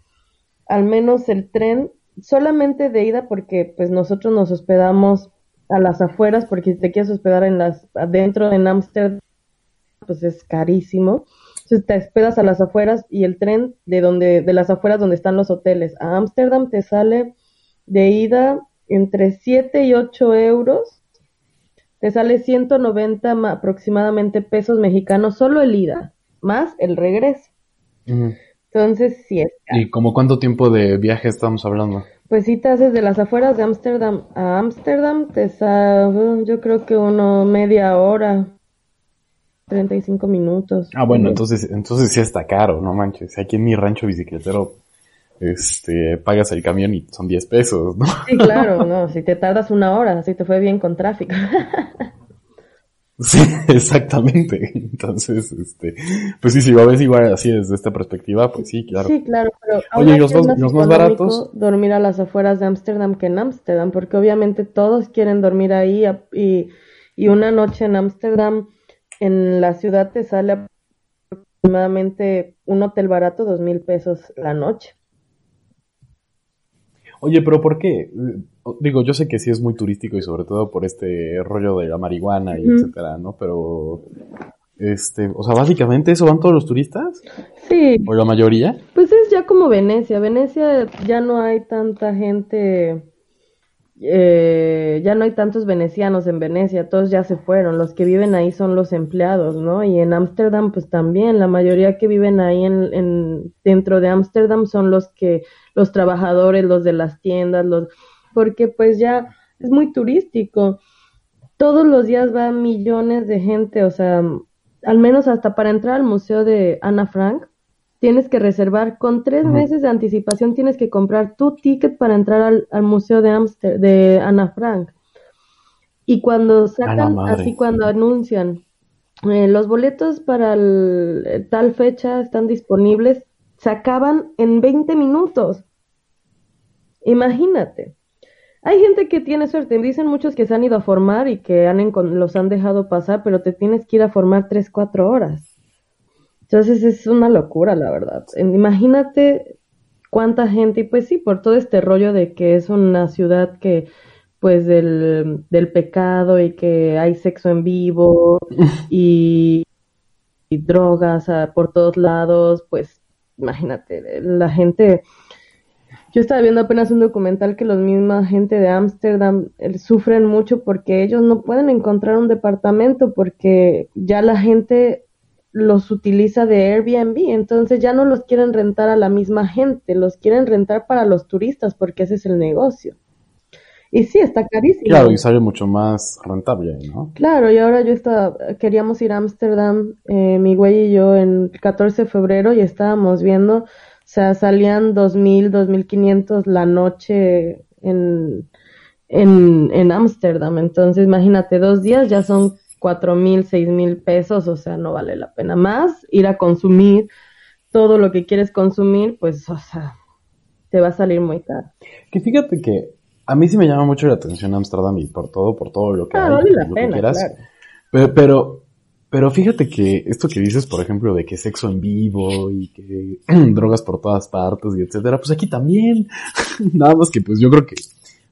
al menos el tren solamente de ida porque pues nosotros nos hospedamos a las afueras porque si te quieres hospedar en las adentro en Ámsterdam pues es carísimo. Entonces te hospedas a las afueras y el tren de donde de las afueras donde están los hoteles a Ámsterdam te sale de ida entre 7 y 8 euros. Te sale 190 aproximadamente pesos mexicanos solo el ida, más el regreso. Entonces, sí es. ¿Y como cuánto tiempo de viaje estamos hablando? Pues si te haces de las afueras de Ámsterdam a Ámsterdam, te sale, yo creo que uno media hora, 35 minutos. Ah, bueno, entonces, entonces sí está caro, no manches. Aquí en mi rancho bicicletero, este, pagas el camión y son 10 pesos, ¿no? Sí, claro, no, si te tardas una hora, si te fue bien con tráfico. Sí, exactamente. Entonces, este, pues sí, si lo ves igual así desde esta perspectiva, pues sí, claro. Sí, claro, pero Oye, los, más, los más baratos. Dormir a las afueras de Ámsterdam que en Ámsterdam, porque obviamente todos quieren dormir ahí y, y una noche en Ámsterdam, en la ciudad te sale aproximadamente un hotel barato, dos mil pesos la noche. Oye, pero ¿por qué? Digo, yo sé que sí es muy turístico y sobre todo por este rollo de la marihuana y etcétera, ¿no? Pero, este, o sea, básicamente eso van todos los turistas. Sí. ¿O la mayoría? Pues es ya como Venecia. Venecia ya no hay tanta gente, eh, ya no hay tantos venecianos en Venecia, todos ya se fueron. Los que viven ahí son los empleados, ¿no? Y en Ámsterdam, pues también, la mayoría que viven ahí en, en dentro de Ámsterdam son los que los trabajadores, los de las tiendas, los porque pues ya es muy turístico. Todos los días van millones de gente, o sea, al menos hasta para entrar al museo de Ana Frank, tienes que reservar con tres meses de anticipación, tienes que comprar tu ticket para entrar al, museo de Amster, de Ana Frank. Y cuando sacan, así cuando anuncian, eh, los boletos para tal fecha están disponibles, se acaban en 20 minutos. Imagínate. Hay gente que tiene suerte, dicen muchos que se han ido a formar y que han los han dejado pasar, pero te tienes que ir a formar 3, 4 horas. Entonces es una locura, la verdad. Imagínate cuánta gente, y pues sí, por todo este rollo de que es una ciudad que, pues del, del pecado y que hay sexo en vivo y, y drogas por todos lados, pues imagínate, la gente yo estaba viendo apenas un documental que los misma gente de Ámsterdam eh, sufren mucho porque ellos no pueden encontrar un departamento porque ya la gente los utiliza de Airbnb, entonces ya no los quieren rentar a la misma gente, los quieren rentar para los turistas porque ese es el negocio. Y sí, está carísimo. Claro, y sale mucho más rentable, ¿no? Claro, y ahora yo estaba, queríamos ir a Ámsterdam, eh, mi güey y yo, en el 14 de febrero y estábamos viendo o sea, salían 2.000, 2.500 la noche en en Ámsterdam. Entonces, imagínate, dos días ya son 4.000, 6.000 pesos, o sea, no vale la pena más ir a consumir todo lo que quieres consumir, pues, o sea, te va a salir muy caro. Que fíjate que a mí sí me llama mucho la atención Ámsterdam y por todo, por todo lo que, ah, vale la pena, Claro. Pero, pero, pero fíjate que esto que dices, por ejemplo, de que sexo en vivo y que drogas por todas partes y etcétera, pues aquí también. Nada más que pues yo creo que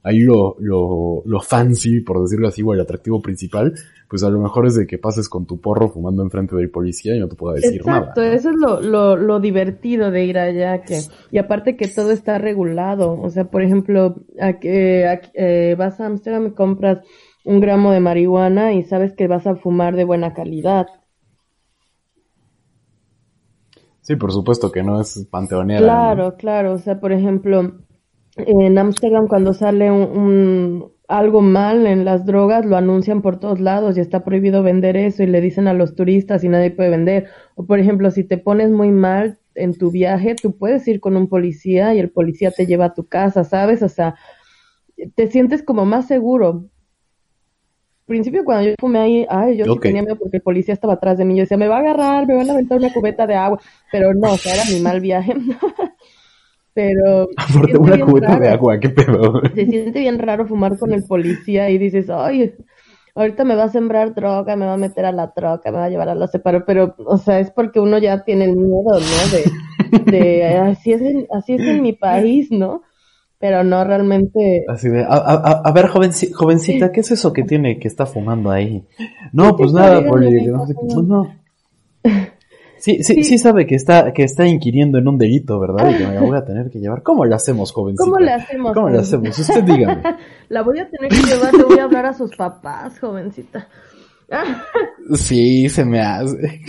ahí lo, lo, lo fancy, por decirlo así, o el atractivo principal, pues a lo mejor es de que pases con tu porro fumando enfrente del policía y no te pueda decir nada. Exacto, eso es lo, lo, lo divertido de ir allá, que, y aparte que todo está regulado, o sea, por ejemplo, a, eh, vas a Amsterdam y compras un gramo de marihuana y sabes que vas a fumar de buena calidad. Sí, por supuesto que no es panteonera. Claro, claro. O sea, por ejemplo, en Ámsterdam cuando sale un, algo mal en las drogas, lo anuncian por todos lados y está prohibido vender eso y le dicen a los turistas y nadie puede vender. O por ejemplo, si te pones muy mal en tu viaje, tú puedes ir con un policía y el policía te lleva a tu casa, ¿sabes? O sea, te sientes como más seguro principio cuando yo fumé ahí, ay, yo sí tenía miedo porque el policía estaba atrás de mí. Yo decía, me va a agarrar, me van a aventar una cubeta de agua. Pero no, o sea, era mi mal viaje. Pero. Aparte, una cubeta de agua, qué pedo. Se siente bien raro fumar con el policía y dices, ay, ahorita me va a sembrar droga, me va a meter a la troca, me va a llevar a los separos. Pero, o sea, es porque uno ya tiene el miedo, ¿no? De, de así, es en, así es en mi país, ¿no? pero no realmente. Así de, a, a, a ver, jovenci- jovencita, ¿qué es eso que tiene que está fumando ahí? No, pues nada, ¿qué no fumando? pues no. Sí, sí, sí sabe que está, que está inquiriendo en un delito, ¿verdad? Y que me la voy a tener que llevar. ¿Cómo le hacemos, jovencita? ¿Cómo le hacemos? ¿Cómo le hacemos? Usted dígame. La voy a tener que llevar, le voy a hablar a sus papás, jovencita. Sí, se me hace.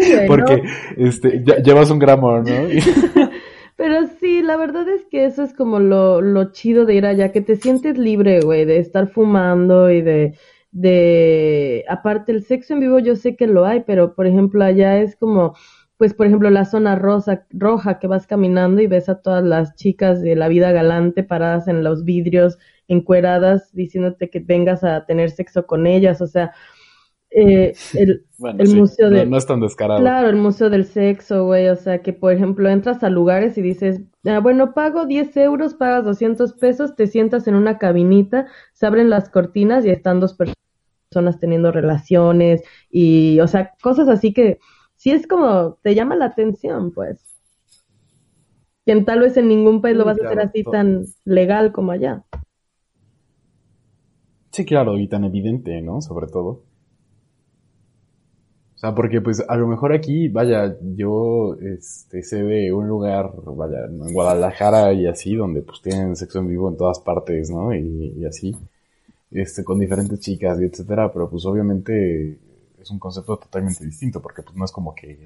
Sí, Porque, este, ya- llevas un gramo, ¿no? Y- Pero sí, la verdad es que eso es como lo, lo chido de ir allá, que te sientes libre, güey, de estar fumando y de, de, aparte el sexo en vivo yo sé que lo hay, pero por ejemplo allá es como, pues por ejemplo la zona rosa, roja que vas caminando y ves a todas las chicas de la vida galante paradas en los vidrios, encueradas, diciéndote que vengas a tener sexo con ellas, o sea, eh, el, Bueno, El sí, museo de- no es tan descarado. Claro, el Museo del Sexo, güey, o sea, que por ejemplo entras a lugares y dices, ah, bueno, pago 10 euros, pagas 200 pesos, te sientas en una cabinita, se abren las cortinas y están dos per- personas teniendo relaciones y, o sea, cosas así que sí es como, te llama la atención, pues. Que tal vez en ningún país lo vas a hacer así tan legal como allá. Sí, claro, y tan evidente, ¿no? Sobre todo. O sea, porque pues a lo mejor aquí, vaya, yo este, sé de un lugar, vaya, en Guadalajara y así, donde pues tienen sexo en vivo en todas partes, ¿no? Y, y así, este, con diferentes chicas y etcétera, pero pues obviamente es un concepto totalmente distinto, porque pues no es como que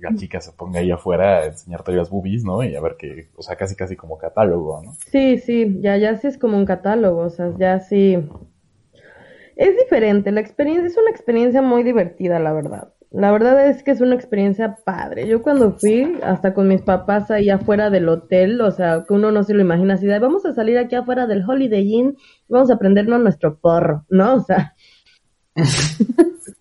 la chica se ponga ahí afuera a enseñarte las boobies, ¿no? Y a ver que, o sea, casi casi como catálogo, ¿no? Sí, sí, ya, ya sí es como un catálogo, o sea, ya sí. Es diferente, la experiencia es una experiencia muy divertida, la verdad. La verdad es que es una experiencia padre. Yo cuando fui, hasta con mis papás ahí afuera del hotel, o sea, que uno no se lo imagina así de, vamos a salir aquí afuera del Holiday Inn, vamos a prendernos nuestro porro, ¿no? O sea,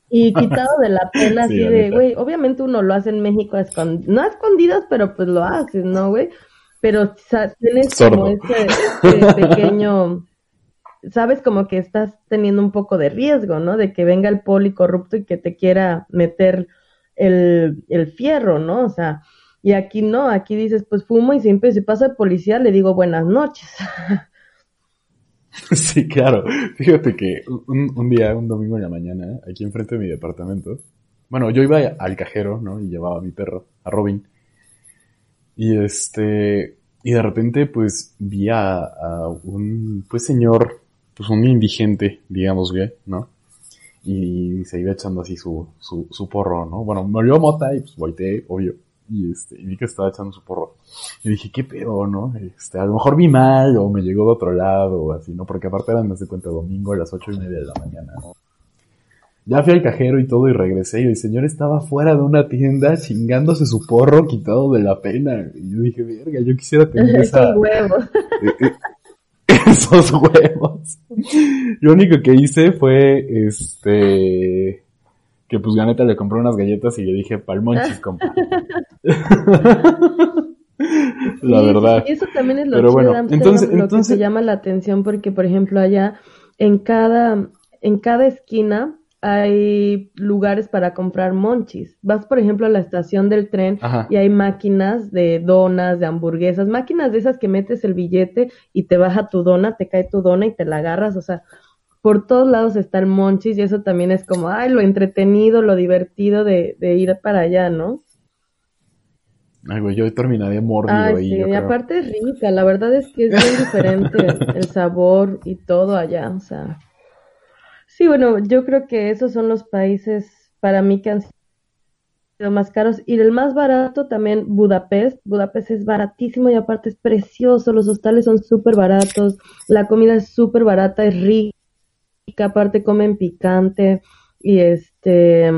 y quitado de la pena Sí, así de, güey, obviamente uno lo hace en México a no a escondidas, pero pues lo haces, ¿no, güey? Pero o sea, tienes como ese, ese pequeño, sabes como que estás teniendo un poco de riesgo, ¿no? De que venga el poli corrupto y que te quiera meter el, el fierro, ¿no? O sea, y aquí no, aquí dices, pues fumo y siempre si pasa el policía le digo buenas noches. Sí, claro. Fíjate que un, un día, un domingo en la mañana, aquí enfrente de mi departamento, bueno, yo iba al cajero, ¿no? Y llevaba a mi perro, a Robin. Y este, y de repente, pues, vi a, a un, pues, señor, pues, un indigente, digamos, güey, ¿no? Y se iba echando así su, su, su porro, ¿no? Bueno, me olió mota y pues volteé, obvio. Y este, y vi que estaba echando su porro. Y dije, ¿qué pedo, no? Este, a lo mejor vi mal o me llegó de otro lado o así, ¿no? Porque aparte eran, no sé cuenta, domingo a las ocho y media de la mañana, ¿no? Ya fui al cajero y todo y regresé y el señor estaba fuera de una tienda chingándose su porro quitado de la pena. Y yo dije, verga, yo quisiera tener esa, Esos huevos. Lo único que hice fue, este, que pues la neta le compré unas galletas y le dije, palmonchis, compa. La Sí, verdad. sí, eso también es lo Pero bueno, entonces- lo que entonces- te llama la atención porque, por ejemplo, allá en cada, en cada esquina hay lugares para comprar monchis. Vas, por ejemplo, a la estación del tren Ajá. y hay máquinas de donas, de hamburguesas, máquinas de esas que metes el billete y te baja tu dona, te cae tu dona y te la agarras, o sea, por todos lados está el monchis y eso también es como, ay, lo entretenido, lo divertido de, de ir para allá, ¿no? Ay, güey, yo terminaría mordido Ay, ahí, sí, yo y creo. aparte es rica, la verdad es que es muy diferente el sabor y todo allá, o sea. Sí, bueno, yo creo que esos son los países para mí que han sido más caros. Y el más barato también Budapest. Budapest es baratísimo y aparte es precioso, los hostales son súper baratos, la comida es súper barata, es rica, aparte comen picante y este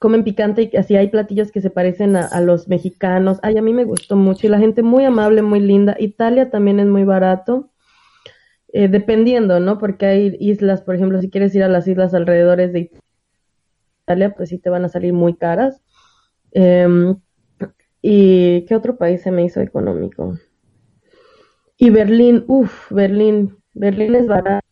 comen picante y así hay platillos que se parecen a, a los mexicanos. Ay, a mí me gustó mucho y la gente muy amable, muy linda. Italia también es muy barato, eh, dependiendo, ¿no? Porque hay islas, por ejemplo, si quieres ir a las islas alrededores de Italia, pues sí te van a salir muy caras. Em, ¿Y qué otro país se me hizo económico? Y Berlín, uff, Berlín, Berlín es barato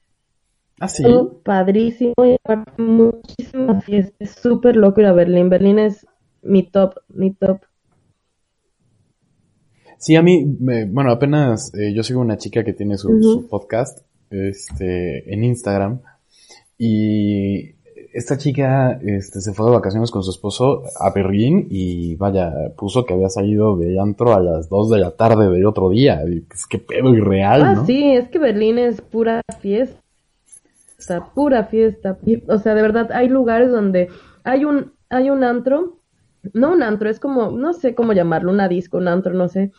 Ah, sí. padrísimo y muchísimas fiestas. Es súper loco ir a Berlín. Berlín es mi top, mi top. Sí, a mí, me- bueno, apenas eh, yo sigo una chica que tiene su, su podcast este, en Instagram y esta chica este, se fue de vacaciones con su esposo a Berlín y vaya, puso que había salido de antro a las 2 de la tarde del otro día. Y, pues, qué pedo irreal, Ah, ¿no? sí, es que Berlín es pura fiesta, pura fiesta. O sea, de verdad, hay lugares donde hay un, hay un antro, no un antro, es como, no sé cómo llamarlo, una disco, un antro, no sé.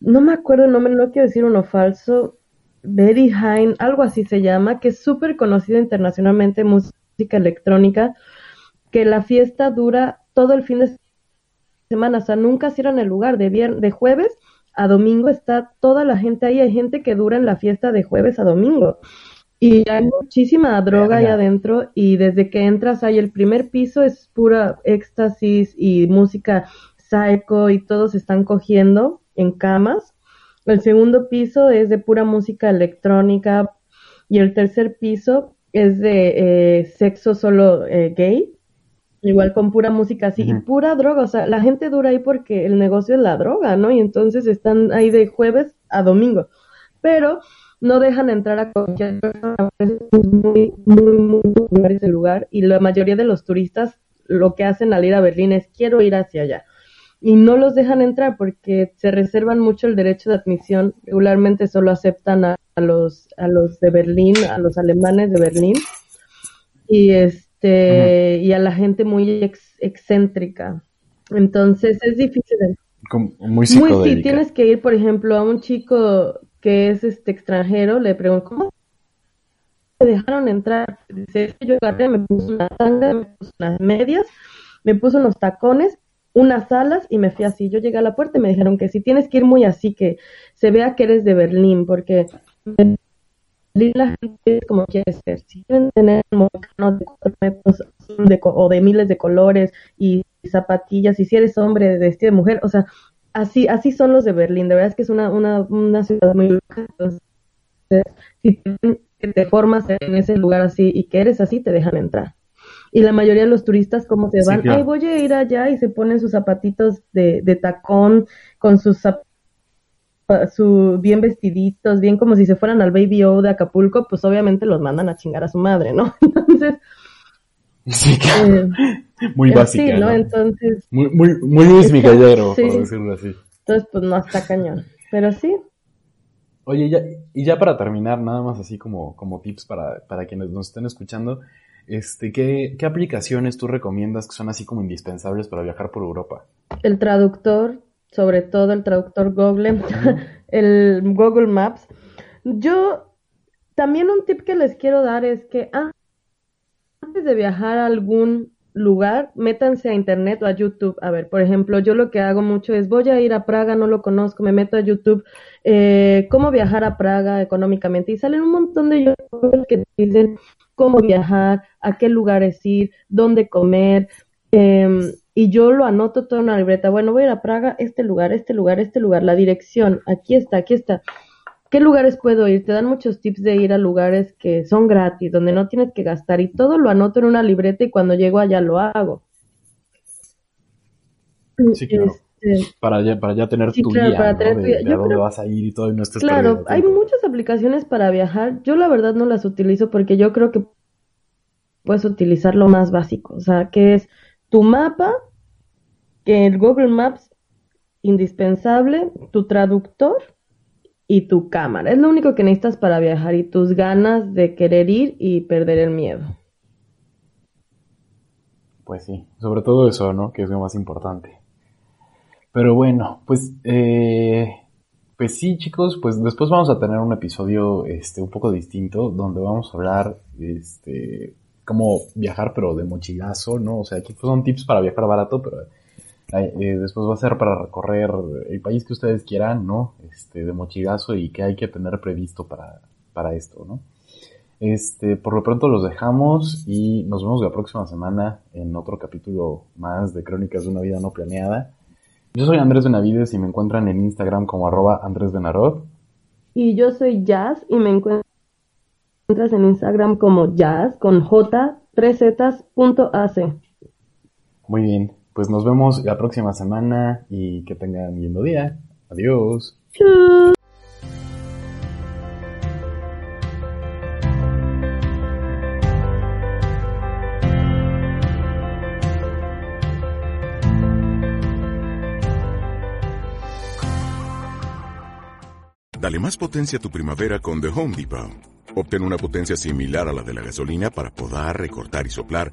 No me acuerdo el nombre, no quiero decir uno falso. Betty Hine, algo así se llama, que es súper conocido internacionalmente, música electrónica, que la fiesta dura todo el fin de semana, o sea, nunca cierran el lugar, de, vier- de jueves a domingo está toda la gente ahí, hay gente que dura en la fiesta de jueves a domingo. Y hay muchísima droga Verga. adentro y desde que entras ahí el primer piso es pura éxtasis y música psycho y todos están cogiendo en camas. El segundo piso es de pura música electrónica y el tercer piso es de eh, sexo solo eh, gay, igual con pura música así y pura droga. O sea, la gente dura ahí porque el negocio es la droga, ¿no? Y entonces están ahí de jueves a domingo. Pero no dejan entrar a cualquier persona, es muy, muy, muy popular ese lugar y la mayoría de los turistas lo que hacen al ir a Berlín es quiero ir hacia allá y no los dejan entrar porque se reservan mucho el derecho de admisión. Regularmente solo aceptan a, a los a los de Berlín, a los alemanes de Berlín y este y a la gente muy ex- excéntrica. Entonces es difícil. Como muy muy, sí, tienes que ir, por ejemplo, a un chico que es este extranjero, le pregunto, ¿cómo te dejaron entrar? Dice, "Es que yo agarré, me puse una tanga, me puse unas medias, me puse unos tacones, unas alas y me fui así. Yo llegué a la puerta y me dijeron que si tienes que ir muy así, que se vea que eres de Berlín, porque en Berlín la gente es como quiere ser. Si quieren tener un mocano de cuatro metros de o de miles de colores y zapatillas, y si eres hombre de vestido de mujer, o sea, así, así son los de Berlín. De verdad es que es una, una, una ciudad muy loca. Entonces, si te, formas en ese lugar así y que eres así, te dejan entrar. Y la mayoría de los turistas, como se Sí, van, claro. ay, voy a ir allá y se ponen sus zapatitos de, de tacón con sus su bien vestiditos, bien como si se fueran al Baby O de Acapulco, pues obviamente los mandan a chingar a su madre, ¿no? Entonces, Sí, claro. eh, muy eh, básica, sí, ¿no? ¿no? Entonces, Muy, muy, muy Luis Miguelero, Sí. por decirlo así. entonces, pues no está cañón. Pero sí, Oye, ya, y ya para terminar, nada más así como, como tips para, para quienes nos estén escuchando, este, ¿qué, ¿qué aplicaciones tú recomiendas que son así como indispensables para viajar por Europa? el traductor, sobre todo el traductor Google, el Google Maps. Yo, también un tip que les quiero dar es que ah, antes de viajar a algún lugar, métanse a internet o a YouTube. A ver, por ejemplo, yo lo que hago mucho es voy a ir a Praga, no lo conozco, me meto a YouTube, eh, cómo viajar a Praga económicamente y salen un montón de youtubers que dicen cómo viajar, a qué lugares ir, dónde comer, em, y yo lo anoto todo en una libreta. Bueno, voy a ir a Praga, este lugar, este lugar, este lugar, la dirección, aquí está, aquí está. ¿Qué lugares puedo ir? Te dan muchos tips de ir a lugares que son gratis, donde no tienes que gastar y todo lo anoto en una libreta y cuando llego allá lo hago. Sí, claro. Este, Para ya, para ya tener Sí, tu claro, guía, para ¿no? tener tu De, guía. de Yo a dónde creo- vas a ir y todo y no estés Claro, hay muchas aplicaciones para viajar. Yo la verdad no las utilizo porque yo creo que puedes utilizar lo más básico, o sea, que es tu mapa, que el Google Maps indispensable, tu traductor y tu cámara. Es lo único que necesitas para viajar y tus ganas de querer ir y perder el miedo. Pues sí, sobre todo eso, ¿no? Que es lo más importante. Pero bueno, pues, eh, pues sí, chicos, pues después vamos a tener un episodio, este, un poco distinto, donde vamos a hablar, este, cómo viajar, pero de mochilazo, ¿no? O sea, aquí son tips para viajar barato, pero eh, después va a ser para recorrer el país que ustedes quieran, ¿no? Este, de mochilazo y qué hay que tener previsto para, para esto, ¿no? Este, por lo pronto los dejamos y nos vemos la próxima semana en otro capítulo más de Crónicas de una vida no planeada. Yo soy Andrés Benavides y me encuentran en Instagram como arroba Andrés Benarod. Y yo soy Jazz y me encuentras en Instagram como Jazz con J 3 z.ac. Muy bien, pues nos vemos la próxima semana y que tengan lindo día. Adiós. Dale más potencia a tu primavera con The Home Depot. Obtén una potencia similar a la de la gasolina para podar, recortar y soplar